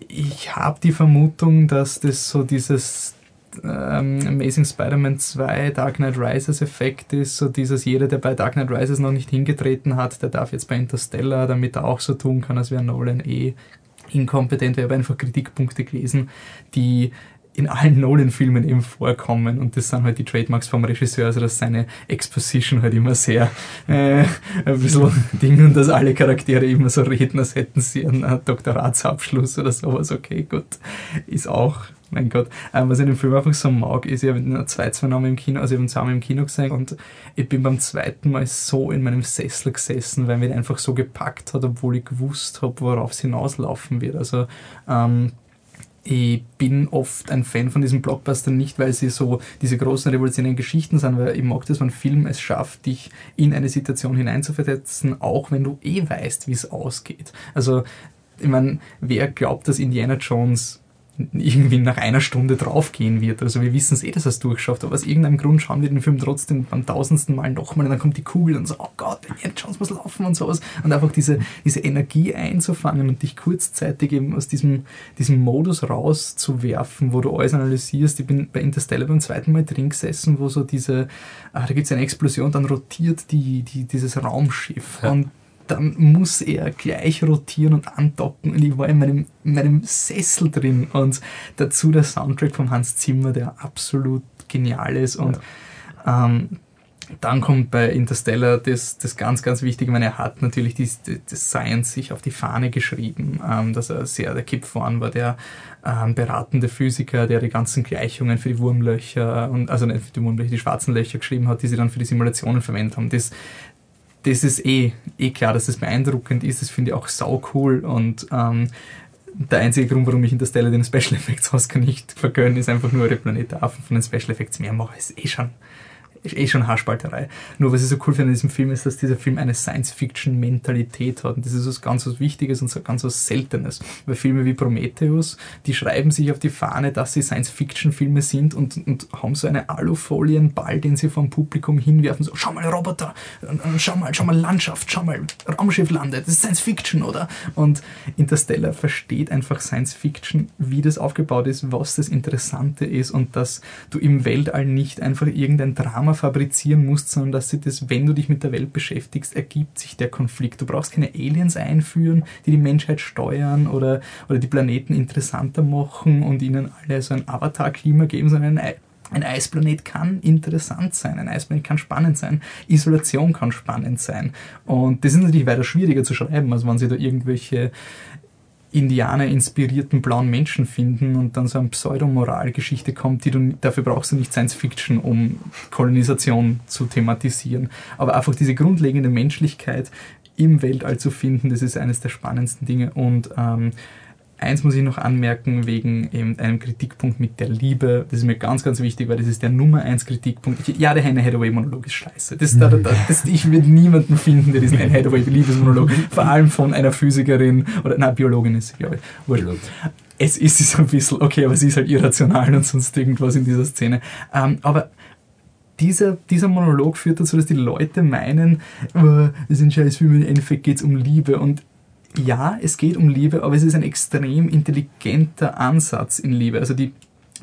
ich habe die Vermutung, dass das so dieses ähm, Amazing Spider-Man 2 Dark Knight Rises Effekt ist, so dieses jeder, der bei Dark Knight Rises noch nicht hingetreten hat, der darf jetzt bei Interstellar, damit er auch so tun kann, als wäre Nolan eh inkompetent. Wir haben einfach Kritikpunkte gelesen, die in allen Nolan-Filmen eben vorkommen und das sind halt die Trademarks vom Regisseur, also dass seine Exposition halt immer sehr äh, ein bisschen Ding und dass alle Charaktere immer so reden, als hätten sie einen Doktoratsabschluss oder sowas. Okay, gut, ist auch mein Gott. Ähm, was ich dem Film einfach so mag, ist, ich habe ihn zwei, zwei Mal im Kino, also ich habe ihn im Kino gesehen und ich bin beim zweiten Mal so in meinem Sessel gesessen, weil mich einfach so gepackt hat, obwohl ich gewusst habe, worauf es hinauslaufen wird. Also ähm, ich bin oft ein Fan von diesen Blockbustern nicht, weil sie so diese großen revolutionären Geschichten sind, weil ich mag das, wenn ein Film es schafft, dich in eine Situation hineinzuversetzen, auch wenn du eh weißt, wie es ausgeht. Also, ich meine, wer glaubt, dass Indiana Jones irgendwie nach einer Stunde draufgehen wird. Also wir wissen es eh, dass er es durchschafft, aber aus irgendeinem Grund schauen wir den Film trotzdem beim tausendsten Mal nochmal und dann kommt die Kugel und so, oh Gott, Indiana Jones muss laufen und sowas. Und einfach diese, diese Energie einzufangen und dich kurzzeitig eben aus diesem, diesem Modus rauszuwerfen, wo du alles analysierst. Ich bin bei Interstellar beim zweiten Mal drin gesessen, wo so diese, ah, da gibt es eine Explosion, dann rotiert die, die, dieses Raumschiff. Ja. Und dann muss er gleich rotieren und andocken und ich war in meinem, in meinem Sessel drin und dazu der Soundtrack von Hans Zimmer, der absolut genial ist und ja. ähm, dann kommt bei Interstellar das, das ganz, ganz Wichtige, ich meine, er hat natürlich die, das Science sich auf die Fahne geschrieben, ähm, dass er sehr der Kipfhorn war, der ähm, beratende Physiker, der die ganzen Gleichungen für die Wurmlöcher und also nicht für die Wurmlöcher, die schwarzen Löcher geschrieben hat, die sie dann für die Simulationen verwendet haben. Das, das ist eh, eh klar, dass das beeindruckend ist. Das finde ich auch sau cool und ähm, der einzige Grund, warum ich Interstellar den Special Effects Oscar nicht vergönne, ist einfach nur, der Planet Affen von den Special Effects mehr mache. Ist eh schon ist eh schon Haarspalterei. Nur was ich so cool finde in diesem Film ist, dass dieser Film eine Science-Fiction-Mentalität hat. Und das ist was ganz was Wichtiges und so ganz was Seltenes. Weil Filme wie Prometheus, die schreiben sich auf die Fahne, dass sie Science-Fiction-Filme sind und, und haben so eine Alufolienball, den sie vom Publikum hinwerfen. So, schau mal Roboter, schau mal, schau mal Landschaft, schau mal Raumschiff landet. Das ist Science-Fiction, oder? Und Interstellar versteht einfach Science-Fiction, wie das aufgebaut ist, was das Interessante ist und dass du im Weltall nicht einfach irgendein Drama Drama fabrizieren musst, sondern dass sie das, wenn du dich mit der Welt beschäftigst, ergibt sich der Konflikt. Du brauchst keine Aliens einführen, die die Menschheit steuern oder, oder die Planeten interessanter machen und ihnen alle so ein Avatar-Klima geben, sondern ein ein Eisplanet kann interessant sein, ein Eisplanet kann spannend sein, Isolation kann spannend sein. Und das ist natürlich weiter schwieriger zu schreiben, als wenn sie da irgendwelche Indianer-inspirierten blauen Menschen finden und dann so eine Pseudomoralgeschichte kommt, die du, dafür brauchst du nicht Science Fiction, um Kolonisation zu thematisieren. Aber einfach diese grundlegende Menschlichkeit im Weltall zu finden, das ist eines der spannendsten Dinge und ähm, Eins muss ich noch anmerken wegen eben einem Kritikpunkt mit der Liebe. Das ist mir ganz, ganz wichtig, weil das ist der Nummer eins Kritikpunkt. Ich, ja, der Hannah Hathaway-Monolog ist scheiße. Das, da, da, das, ich würde niemanden finden, der diesen Hannah Hathaway-Liebesmonolog, vor allem von einer Physikerin oder, na, Biologin ist sie, glaube ich. Es ist so ein bisschen, okay, aber sie ist halt irrational und sonst irgendwas in dieser Szene. Ähm, aber dieser, dieser Monolog führt dazu, dass die Leute meinen, oh, das ist ein Scheißfilm, im Endeffekt geht es um Liebe. Und ja, es geht um Liebe, aber es ist ein extrem intelligenter Ansatz in Liebe. Also die,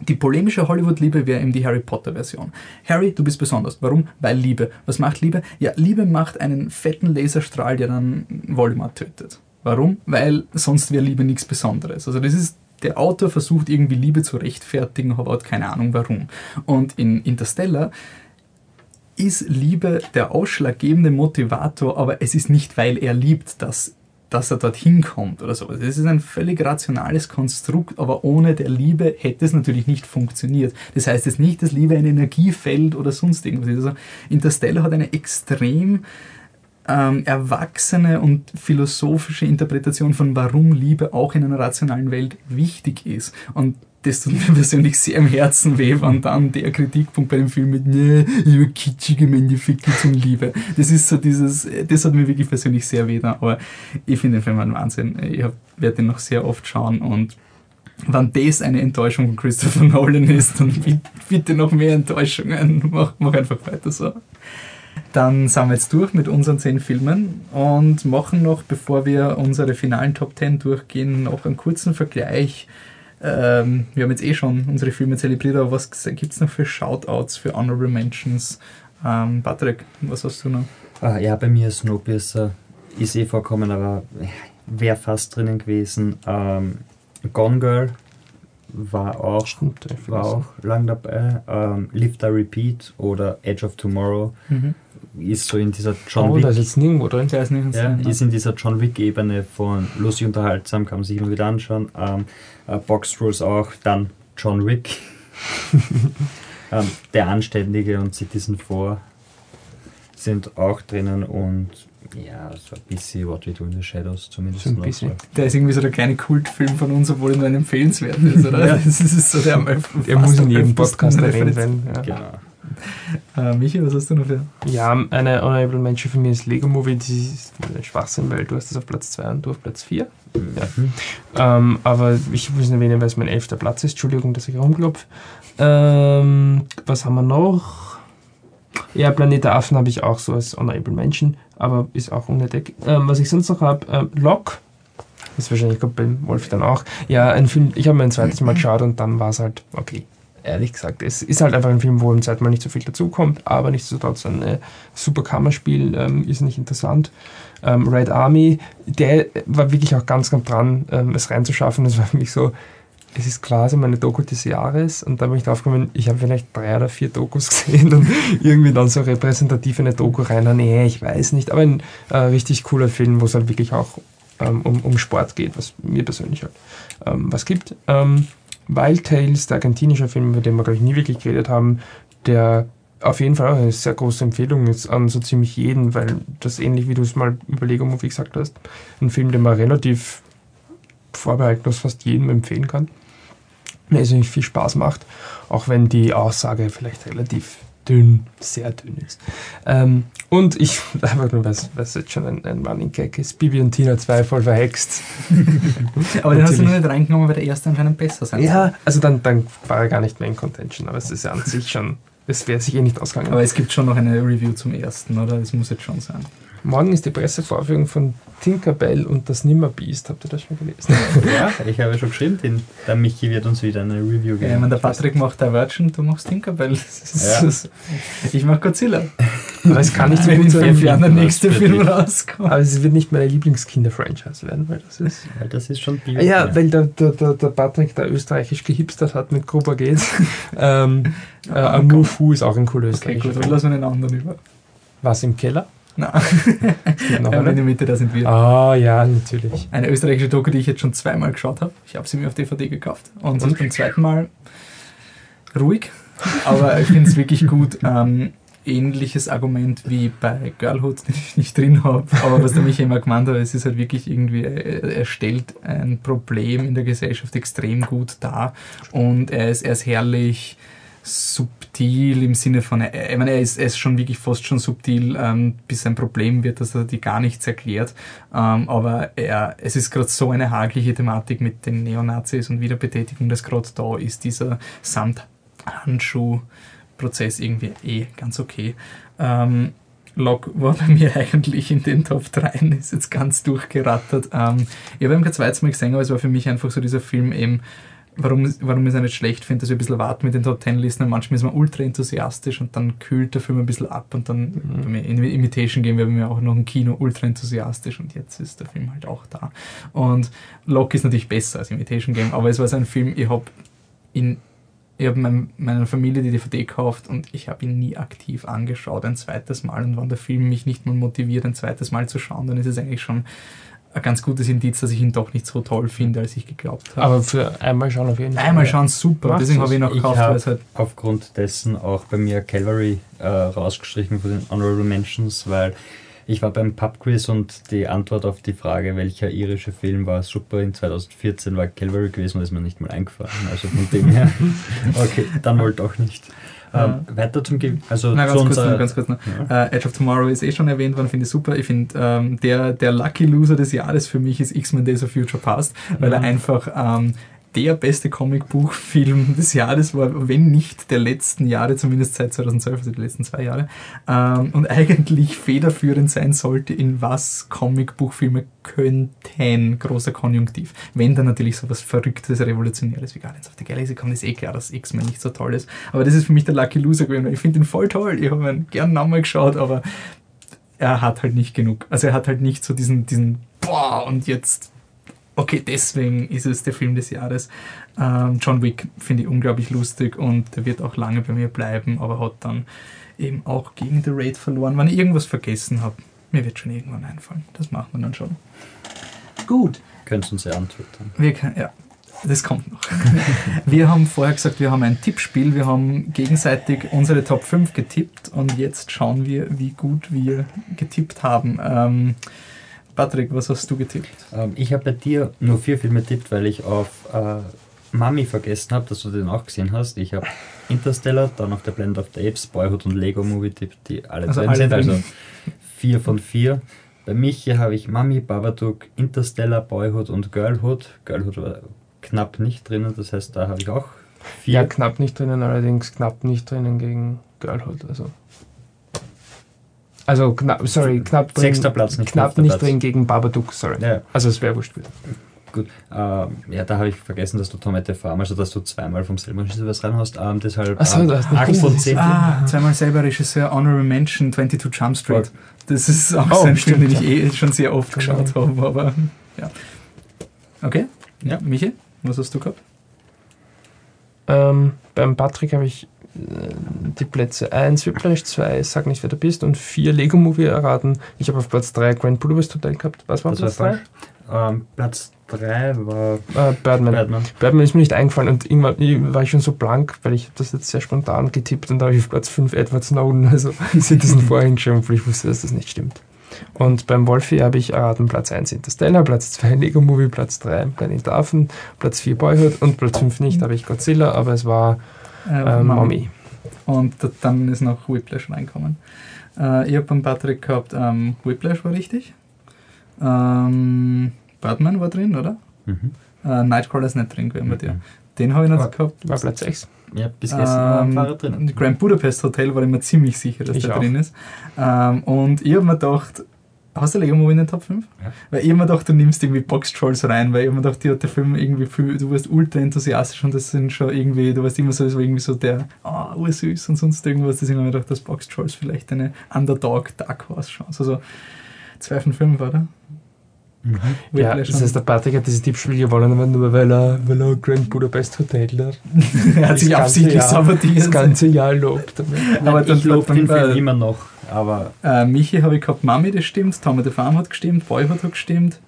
die polemische Hollywood-Liebe wäre eben die Harry Potter-Version. Harry, du bist besonders. Warum? Weil Liebe. Was macht Liebe? Ja, Liebe macht einen fetten Laserstrahl, der dann Voldemort tötet. Warum? Weil sonst wäre Liebe nichts Besonderes. Also das ist der Autor versucht irgendwie Liebe zu rechtfertigen, aber hat keine Ahnung warum. Und in Interstellar ist Liebe der ausschlaggebende Motivator, aber es ist nicht, weil er liebt, dass dass er dorthin kommt oder sowas. Das ist ein völlig rationales Konstrukt, aber ohne der Liebe hätte es natürlich nicht funktioniert. Das heißt jetzt nicht, dass Liebe ein Energiefeld oder sonst irgendwas ist. Also Interstellar hat eine extrem ähm, erwachsene und philosophische Interpretation von warum Liebe auch in einer rationalen Welt wichtig ist. Und das tut mir persönlich sehr im Herzen weh, wenn dann der Kritikpunkt bei dem Film mit, ne, über kitschige im Endeffekt geht's um Liebe. Das ist so dieses, das hat mir wirklich persönlich sehr weh da, aber ich finde den Film ein Wahnsinn. Ich werde den noch sehr oft schauen und wenn das eine Enttäuschung von Christopher Nolan ist, dann bitte noch mehr Enttäuschungen. Mach, mach einfach weiter so. Dann sind wir jetzt durch mit unseren zehn Filmen und machen noch, bevor wir unsere finalen Top 10 durchgehen, noch einen kurzen Vergleich ähm, wir haben jetzt eh schon unsere Filme zelebriert, aber was gibt es noch für Shoutouts, für Honorable Mentions? Ähm, Patrick, was hast du noch? Ah, ja, bei mir ist Snowpiercer ist eh vorkommen, aber wäre fast drinnen gewesen. Ähm, Gone Girl war auch, Stimmt, war auch lang dabei. Ähm, Live the Repeat oder Edge of Tomorrow mhm. ist so in dieser John oh, Wick. Da ist jetzt nirgendwo drin, der ist nirgends ja, drin. Ist in dieser John Wick-Ebene von lustig unterhaltsam, kann man sich immer wieder anschauen. Ähm, äh, Box Rules auch, dann John Wick. ähm, der Anständige und Citizen 4 sind auch drinnen und ja, so ein bisschen What We Do in the Shadows zumindest. So ein bisschen. Der ist irgendwie so der kleine Kultfilm von uns, obwohl er nur ein empfehlenswert ist, oder? ja. Das ist so der, der muss in jedem Podcast erwähnt werden. Ja. Genau. Äh, Michi, was hast du noch für? Ja, eine Honorable Mention für mich ist Lego Movie. Das ist ein Schwachsinn, weil du hast das auf Platz 2 und du auf Platz 4. Ja. Ähm, aber ich muss es erwähnen, weil es mein elfter Platz ist. Entschuldigung, dass ich rumklopfe. Ähm, was haben wir noch? Ja, Planet der Affen habe ich auch so als Honorable Mention, aber ist auch unnötig. Ähm, was ich sonst noch habe, ähm, Lock. Ist wahrscheinlich beim Wolf dann auch. Ja, ein Film, ich habe mir ein zweites Mal geschaut und dann war es halt okay. Ehrlich gesagt, es ist halt einfach ein Film, wo im Zeitmal nicht so viel dazukommt, aber nichtsdestotrotz ein äh, super Kammerspiel, ähm, ist nicht interessant. Ähm, Red Army, der war wirklich auch ganz, ganz dran, ähm, es reinzuschaffen. Das war für mich so, es ist quasi meine Doku des Jahres und da bin ich drauf gekommen, ich habe vielleicht drei oder vier Dokus gesehen und irgendwie dann so repräsentativ eine Doku rein, nee, ich weiß nicht, aber ein äh, richtig cooler Film, wo es halt wirklich auch ähm, um, um Sport geht, was mir persönlich halt ähm, was gibt. Ähm, Wild Tales, der argentinische Film, über den wir, glaube ich, nie wirklich geredet haben, der auf jeden Fall auch eine sehr große Empfehlung ist an so ziemlich jeden, weil das ähnlich wie du es mal Überlegung Movie gesagt hast, ein Film, den man relativ vorbehaltlos fast jedem empfehlen kann mir irrsinnig viel Spaß macht, auch wenn die Aussage vielleicht relativ dünn, sehr dünn ist. Ähm, und ich, einfach nur, was, was jetzt schon ein, ein Running Gag ist, Bibi und Tina 2 voll verhext. aber den hast du nur nicht reingenommen, weil der erste anscheinend besser sein Ja, also dann, dann war er gar nicht mehr in Contention, aber es ist ja an sich schon, es wäre sich eh nicht ausgegangen. Aber es gibt schon noch eine Review zum ersten, oder? Es muss jetzt schon sein. Morgen ist die Pressevorführung von Tinkerbell und das Nimmerbeast. Habt ihr das schon gelesen? ja, ich habe schon geschrieben, den, der Michi wird uns wieder eine Review geben. Ja, meine, der Patrick macht Divergent, du machst Tinkerbell. Ja. ich mach Godzilla. Aber es kann nicht wenn in fünf Jahren der nächste Film rauskommt. Aber es wird nicht meine Lieblingskinder-Franchise werden, weil das ist. Weil das ist schon Bio. Ja, ja, weil der, der, der, der Patrick da österreichisch gehipstert hat mit Gruber geht. ähm, äh, Amour Fu ist auch ein cooler Okay, gut, dann lassen wir den anderen über. Was im Keller? Nein. der Mitte, da sind wir. Ah, oh, ja, natürlich. Eine österreichische Doku, die ich jetzt schon zweimal geschaut habe. Ich habe sie mir auf DVD gekauft. Und, und? beim zweiten Mal ruhig. Aber ich finde es wirklich gut. Ähm, ähnliches Argument wie bei Girlhood, den ich nicht drin habe. Aber was der Michael immer gemeint hat, es ist halt wirklich irgendwie, er stellt ein Problem in der Gesellschaft extrem gut dar. Und er ist, er ist herrlich subtil im Sinne von, ich meine, er ist, er ist schon wirklich fast schon subtil, ähm, bis ein Problem wird, dass er die gar nichts erklärt. Ähm, aber er, es ist gerade so eine hagliche Thematik mit den Neonazis und Wiederbetätigung, dass gerade da ist dieser Samthandschuh-Prozess irgendwie eh ganz okay. Ähm, Log war bei mir eigentlich in den Top 3, ist jetzt ganz durchgerattert. Ähm, ich habe ihn kein zweites Mal gesehen, aber es war für mich einfach so dieser Film eben, warum, warum ich es nicht schlecht finde, dass wir ein bisschen warten mit den Top Ten Listen. Manchmal ist man ultra enthusiastisch und dann kühlt der Film ein bisschen ab und dann mhm. in Imitation gehen wir mir auch noch im Kino ultra enthusiastisch und jetzt ist der Film halt auch da. Und Lock ist natürlich besser als Imitation Game, aber es war so ein Film, ich habe in ich habe mein, meiner Familie die DVD gekauft und ich habe ihn nie aktiv angeschaut ein zweites Mal. Und wenn der Film mich nicht mal motiviert, ein zweites Mal zu schauen, dann ist es eigentlich schon ein ganz gutes Indiz, dass ich ihn doch nicht so toll finde, als ich geglaubt habe. Aber für einmal schauen auf jeden Fall. Einmal schauen super, deswegen habe ich ihn noch gekauft. Ich habe halt aufgrund dessen auch bei mir Calvary äh, rausgestrichen von den Honorable Mentions, weil ich war beim Pubquiz und die Antwort auf die Frage, welcher irische Film war super in 2014, war Calvary gewesen und ist mir nicht mal eingefallen. Also von dem her, okay, dann wohl doch nicht. Ähm, weiter zum Ge also Nein, ganz, kurz noch, ganz kurz noch. Ja. Uh, Edge of Tomorrow ist eh schon erwähnt worden, finde ich super. Ich finde, ähm, der, der Lucky Loser des Jahres für mich ist X-Men Days of Future Past, weil mhm. er einfach ähm, der beste Comicbuchfilm des Jahres war, wenn nicht der letzten Jahre, zumindest seit 2012, also die letzten zwei Jahre, ähm, und eigentlich federführend sein sollte, in was Comicbuchfilme könnten, großer Konjunktiv. Wenn dann natürlich so was Verrücktes, Revolutionäres wie Guardians of the Galaxy kommt, ist eh klar, dass X-Men nicht so toll ist. Aber das ist für mich der Lucky Loser gewesen, ich finde ihn voll toll, ich habe ihn gern nochmal geschaut, aber er hat halt nicht genug. Also er hat halt nicht so diesen, diesen Boah, und jetzt okay, deswegen ist es der Film des Jahres. Ähm, John Wick finde ich unglaublich lustig und der wird auch lange bei mir bleiben, aber hat dann eben auch gegen The Raid verloren. Wenn ich irgendwas vergessen habe, mir wird schon irgendwann einfallen. Das machen wir dann schon. Gut. Können Sie uns ja antworten. Wir können, ja. Das kommt noch. wir haben vorher gesagt, wir haben ein Tippspiel. Wir haben gegenseitig unsere Top 5 getippt und jetzt schauen wir, wie gut wir getippt haben. Ähm, Patrick, was hast du getippt? Ähm, ich habe bei dir nur vier Filme getippt, weil ich auf äh, Mami vergessen habe, dass du den auch gesehen hast. Ich habe Interstellar, dann noch der Blend of the Apes, Boyhood und Lego Movie tippt, die alle also drin alle sind. Also vier von vier. Bei mich hier habe ich Mami, Babadook, Interstellar, Boyhood und Girlhood. Girlhood war knapp nicht drinnen, das heißt, da habe ich auch vier. Ja, knapp nicht drinnen, allerdings knapp nicht drinnen gegen Girlhood. Also also knapp, sorry, knapp drin. Sechster Platz, nicht Knapp nicht Platz. drin gegen Babadook, sorry. Ja. Also es wäre wurscht. Gut, ähm, ja, da habe ich vergessen, dass du Tomate Farm, also dass du zweimal vom selben Regisseur was rein hast. Ähm, deshalb Ach so, ähm, du hast nicht 8 von gewusst. 10. Ah, zweimal selber Regisseur, Honorable Mention, 22 Jump Street. Das ist auch Oh, so ein Film, den ich eh schon sehr oft Genau. geschaut habe, aber ja. Okay, ja, Michi, was hast du gehabt? Ähm, beim Patrick habe ich die Plätze 1 Whiplash, 2 Sag nicht, wer du bist und 4 Lego Movie erraten. Ich habe auf Platz 3 Grand Budapest Hotel gehabt. Was war Das Platz 3? falsch. Ähm, Platz 3 war Äh, Birdman. Batman. Birdman ist mir nicht eingefallen und irgendwann war ich schon so blank, weil ich das jetzt sehr spontan getippt und da habe ich auf Platz 5 Edward Snowden, also Citizen vorhin geschrieben, obwohl ich wusste, dass das nicht stimmt. Und beim Wolfi habe ich erraten Platz 1 Interstellar, Platz 2 Lego Movie, Platz 3 Planet Affen, Platz 4 Boyhood und Platz 5 nicht, habe ich Godzilla, aber es war äh, Mommy. Und d- dann ist noch Whiplash reinkommen. Äh, ich habe beim Patrick gehabt, ähm, Whiplash war richtig. Ähm, Batman war drin, oder? Mhm. Äh, Nightcrawler ist nicht drin gewesen bei dir. Mhm. Den habe ich noch Ah, gehabt. War Platz 6. Ja, bis gestern Ähm, war er drin. Grand Budapest Hotel war ich mir ziemlich sicher, dass Ich der auch. drin ist. Ähm, und ich habe mir gedacht, hast du Lego Movie in den Top 5? Ja. Weil ich mir gedacht, du nimmst irgendwie Box Trolls rein, weil ich gedacht, die hat der Film irgendwie viel, du warst ultra enthusiastisch und das sind schon irgendwie, du warst immer so, das war irgendwie so der, ah, ursüß und sonst irgendwas. Deswegen habe ich mir gedacht, dass Box Trolls vielleicht eine Underdog Dark Horse Chance. Also 2 von 5, oder? Mhm. Ja, das heißt, der Patrick hat dieses Tippspiel gewonnen, aber nur weil er, weil er Grand Budapest Hotel da er hat sich absichtlich sabotiert. das ganze Jahr lobt. Aber dann ich bleibt den Film immer noch, aber Äh, Michi habe ich gehabt, Mami, das stimmt, Tommy the Farm hat gestimmt, Boyhood hat gestimmt,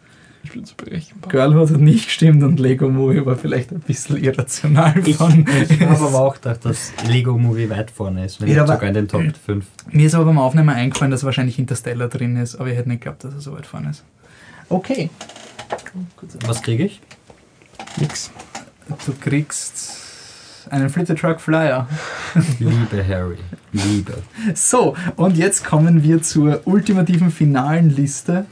Ich bin so berechenbar. Girlhood hat nicht gestimmt und Lego Movie war vielleicht ein bisschen irrational ich, von. ich habe aber auch gedacht, dass Lego Movie weit vorne ist, wenn Ja, nicht sogar in den Top 5. Mir ist aber beim Aufnehmen eingefallen, dass wahrscheinlich Interstellar drin ist, aber ich hätte nicht geglaubt, dass er so weit vorne ist. Okay. Was kriege ich? Nix. Du kriegst einen Flitter Truck Flyer. Liebe Harry, Liebe. So, und jetzt kommen wir zur ultimativen finalen Liste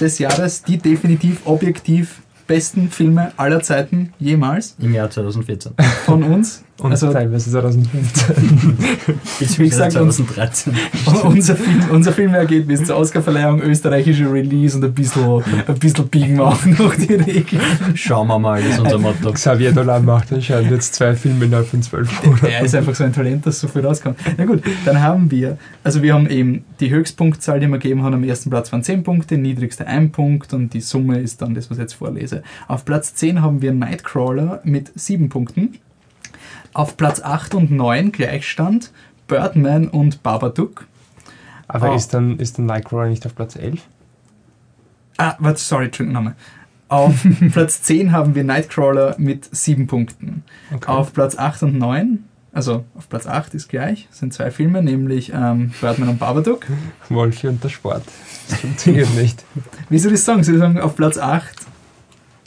des Jahres, die definitiv objektiv besten Filme aller Zeiten jemals Im Jahr 2014. von uns. Und Also- teilweise 2015. Wie gesagt, uns- 2013. unser, Film, unser geht bis zur Oscarverleihung, österreichische Release und ein bisschen, ein bisschen biegen wir auch noch die Regeln. Schauen wir mal, ist unser Motto. Xavier Dolan macht anscheinend jetzt zwei Filme innerhalb von zwölf Monaten. Er ist einfach so ein Talent, dass so viel rauskommt. Na gut, dann haben wir, also wir haben eben die Höchstpunktzahl, die wir gegeben haben, am ersten Platz waren 10 Punkte, niedrigste 1 Punkt und die Summe ist dann das, was ich jetzt vorlese. Auf Platz 10 haben wir Nightcrawler mit 7 Punkten. Auf Platz 8 und 9 Gleichstand Birdman und Babadook. Aber Oh. ist dann, ist dann Nightcrawler nicht auf Platz 11? Ah, warte, sorry, Entschuldigung, nochmal. Auf Platz 10 haben wir Nightcrawler mit 7 Punkten. Okay. Auf Platz 8 und 9, also auf Platz 8 ist gleich, sind zwei Filme, nämlich ähm, Birdman und Babadook. Wolfi und der Sport. Das funktioniert nicht. Wie soll ich sagen? Soll ich sagen, auf Platz 8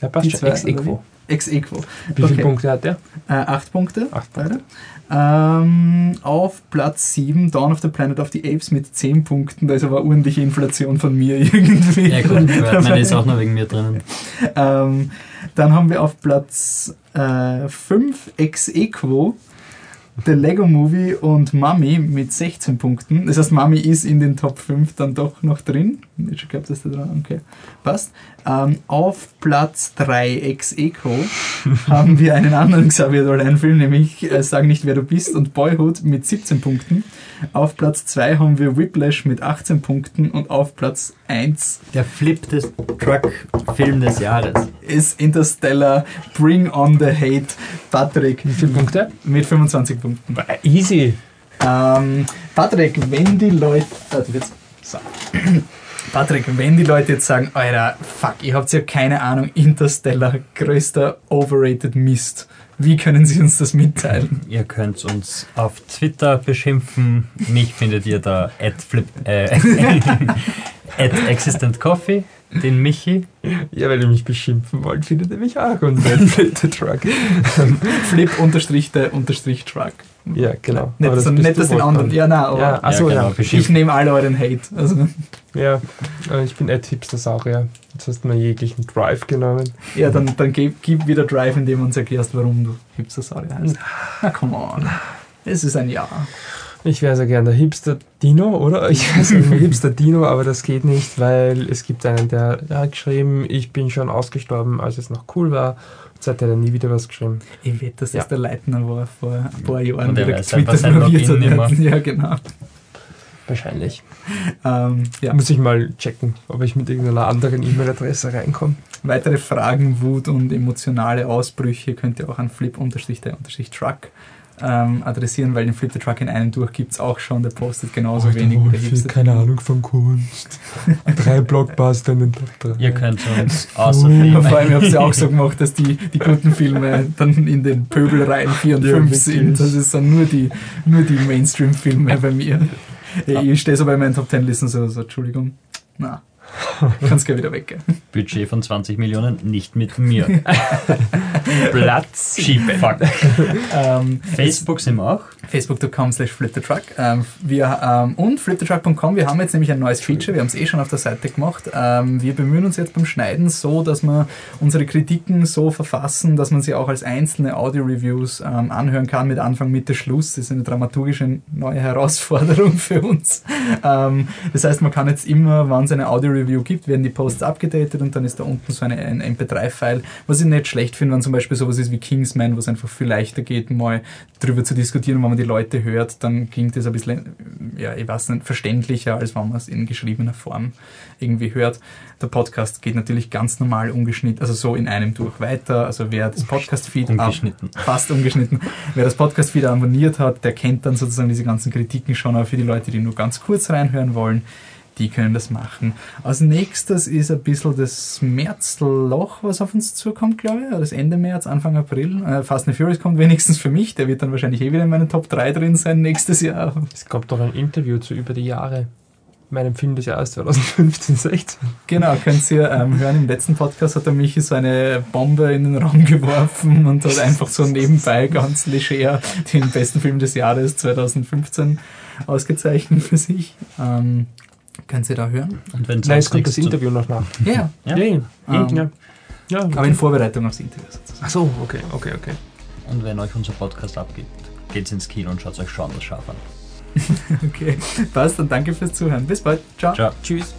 Ja, passt Die schon. Ex Equo. Ex equo. Wie viele Okay. Punkte hat der? Äh, 8 Punkte. Acht beide. Punkte. Ähm, auf Platz 7 Dawn of the Planet of the Apes mit 10 Punkten. Da ist aber ordentliche Inflation von mir irgendwie. Ja gut, Birdman ist auch nur wegen mir drinnen. Ähm, dann haben wir auf Platz 5 Ex Equo The Lego Movie und Mummy mit 16 Punkten. Das heißt, Mummy ist in den Top 5 dann doch noch drin. Ich glaube, dass der dran. Okay, passt. Ähm, auf Platz 3 Ex Equo haben wir einen anderen Xavier Dolan-Film, nämlich äh, Sag nicht, wer du bist und Boyhood mit 17 Punkten. Auf Platz 2 haben wir Whiplash mit 18 Punkten und auf Platz 1 Der Flip des Truck-Film des Jahres. ist Interstellar Bring on the Hate Patrick Wie viele Punkte? mit 25 Punkten. Easy. Ähm, Patrick, wenn die Leute. Warte, jetzt. So. Patrick, wenn die Leute jetzt sagen, Alter, fuck, ihr habt ja keine Ahnung, Interstellar, größter overrated Mist. Wie können Sie uns das mitteilen? Ihr könnt uns auf Twitter beschimpfen. Mich findet ihr da at, flip, äh, at Existent Coffee, den Michi. Ja, wenn ihr mich beschimpfen wollt, findet ihr mich auch und Flip the Truck. Flip unterstrich der unterstrich Truck. Ja, genau. Nicht, das bist nicht das den anderen. Ja, nein, aber Ja, achso, genau, ja. ich nehme alle euren Hate. Also, Ja, ich bin Ed Hipster-Saurier. Jetzt hast du mal jeglichen Drive genommen. ja, dann, dann gib, gib wieder Drive, indem du uns erklärst, warum du Hipster-Saurier heißt. Na, come on. Es ist ein Ja. Ich wäre sehr gern der Hipster Dino, oder? Ich wäre gern Hipster Dino, aber das geht nicht, weil es gibt einen, der, hat geschrieben, ich bin schon ausgestorben, als es noch cool war. Und seitdem hat er nie wieder was geschrieben. Ich wette, dass Ja. das der Leitner war vor ein paar Jahren, der getwittert hat. Ja, genau. Wahrscheinlich. Ähm, ja. Muss ich mal checken, ob ich mit irgendeiner anderen E-Mail-Adresse reinkomme. Weitere Fragen, Wut und emotionale Ausbrüche könnt ihr auch an flip-der-truck ähm, adressieren, weil den Flip the Truck in einem durch gibt es auch schon, der postet genauso wenig wie der Hipster. keine Ahnung von Kunst. Drei Blockbuster in den Top 3. Ihr könnt uns außer Aber Filme vor allem, ich habe es ja auch so gemacht, dass die, die guten Filme dann in den Pöbelreihen 4 und Ja, 5 wirklich. sind. Das ist dann nur die, nur die Mainstream-Filme bei mir. Ich stehe so bei meinen Top 10 Listen so, so Entschuldigung, na, kannst gleich wieder weggehen. Budget von 20 Millionen, nicht mit mir. Platz. Fuck. Ähm, Facebook sind wir auch. facebook.com slash flipthetruck ähm, wir, ähm, und flipthetruck.com, wir haben jetzt nämlich ein neues Feature, wir haben es eh schon auf der Seite gemacht. Ähm, wir bemühen uns jetzt beim Schneiden so, dass wir unsere Kritiken so verfassen, dass man sie auch als einzelne Audio-Reviews ähm, anhören kann mit Anfang, Mitte, Schluss. Das ist eine dramaturgische neue Herausforderung für uns. Ähm, das heißt, man kann jetzt immer, wenn es eine Audio-Review gibt, werden die Posts abgedatet und dann ist da unten so eine, ein MP3-File, was ich nicht schlecht finde, wenn zum Beispiel sowas ist wie Kingsman, wo es einfach viel leichter geht, mal drüber zu diskutieren, wenn man die Leute hört, dann klingt das ein bisschen, ja, ich weiß nicht, verständlicher, als wenn man es in geschriebener Form irgendwie hört. Der Podcast geht natürlich ganz normal ungeschnitten, also so in einem durch weiter. Also wer das Podcast-Feed ab- Ungeschnitten. fast ungeschnitten. Wer das Podcast wieder abonniert hat, der kennt dann sozusagen diese ganzen Kritiken schon, aber für die Leute, die nur ganz kurz reinhören wollen, die können das machen. Als nächstes ist ein bisschen das Märzloch, was auf uns zukommt, glaube ich. Das Ende März, Anfang April. Äh, Fast and Furious kommt wenigstens für mich. Der wird dann wahrscheinlich eh wieder in meinen Top 3 drin sein nächstes Jahr. Es kommt doch ein Interview zu über die Jahre. Meinem Film des Jahres 2015, 16. Genau, könnt ihr ähm, hören. Im letzten Podcast hat der Michi so eine Bombe in den Raum geworfen und hat einfach so nebenbei ganz leger den besten Film des Jahres 2015 ausgezeichnet für sich. Ähm, könnt ihr da hören? Und wenn Nein, es kommt das Interview noch nach. Ja. Ja. ja. Ähm, ja. ja. Aber in Vorbereitung aufs Interview sozusagen. Ach so, okay, okay, okay. Und wenn euch unser Podcast abgibt, geht's ins Kino und schaut euch Schauen das scharf an. Okay, passt, dann danke fürs Zuhören. Bis bald. Ciao. Ciao. Tschüss.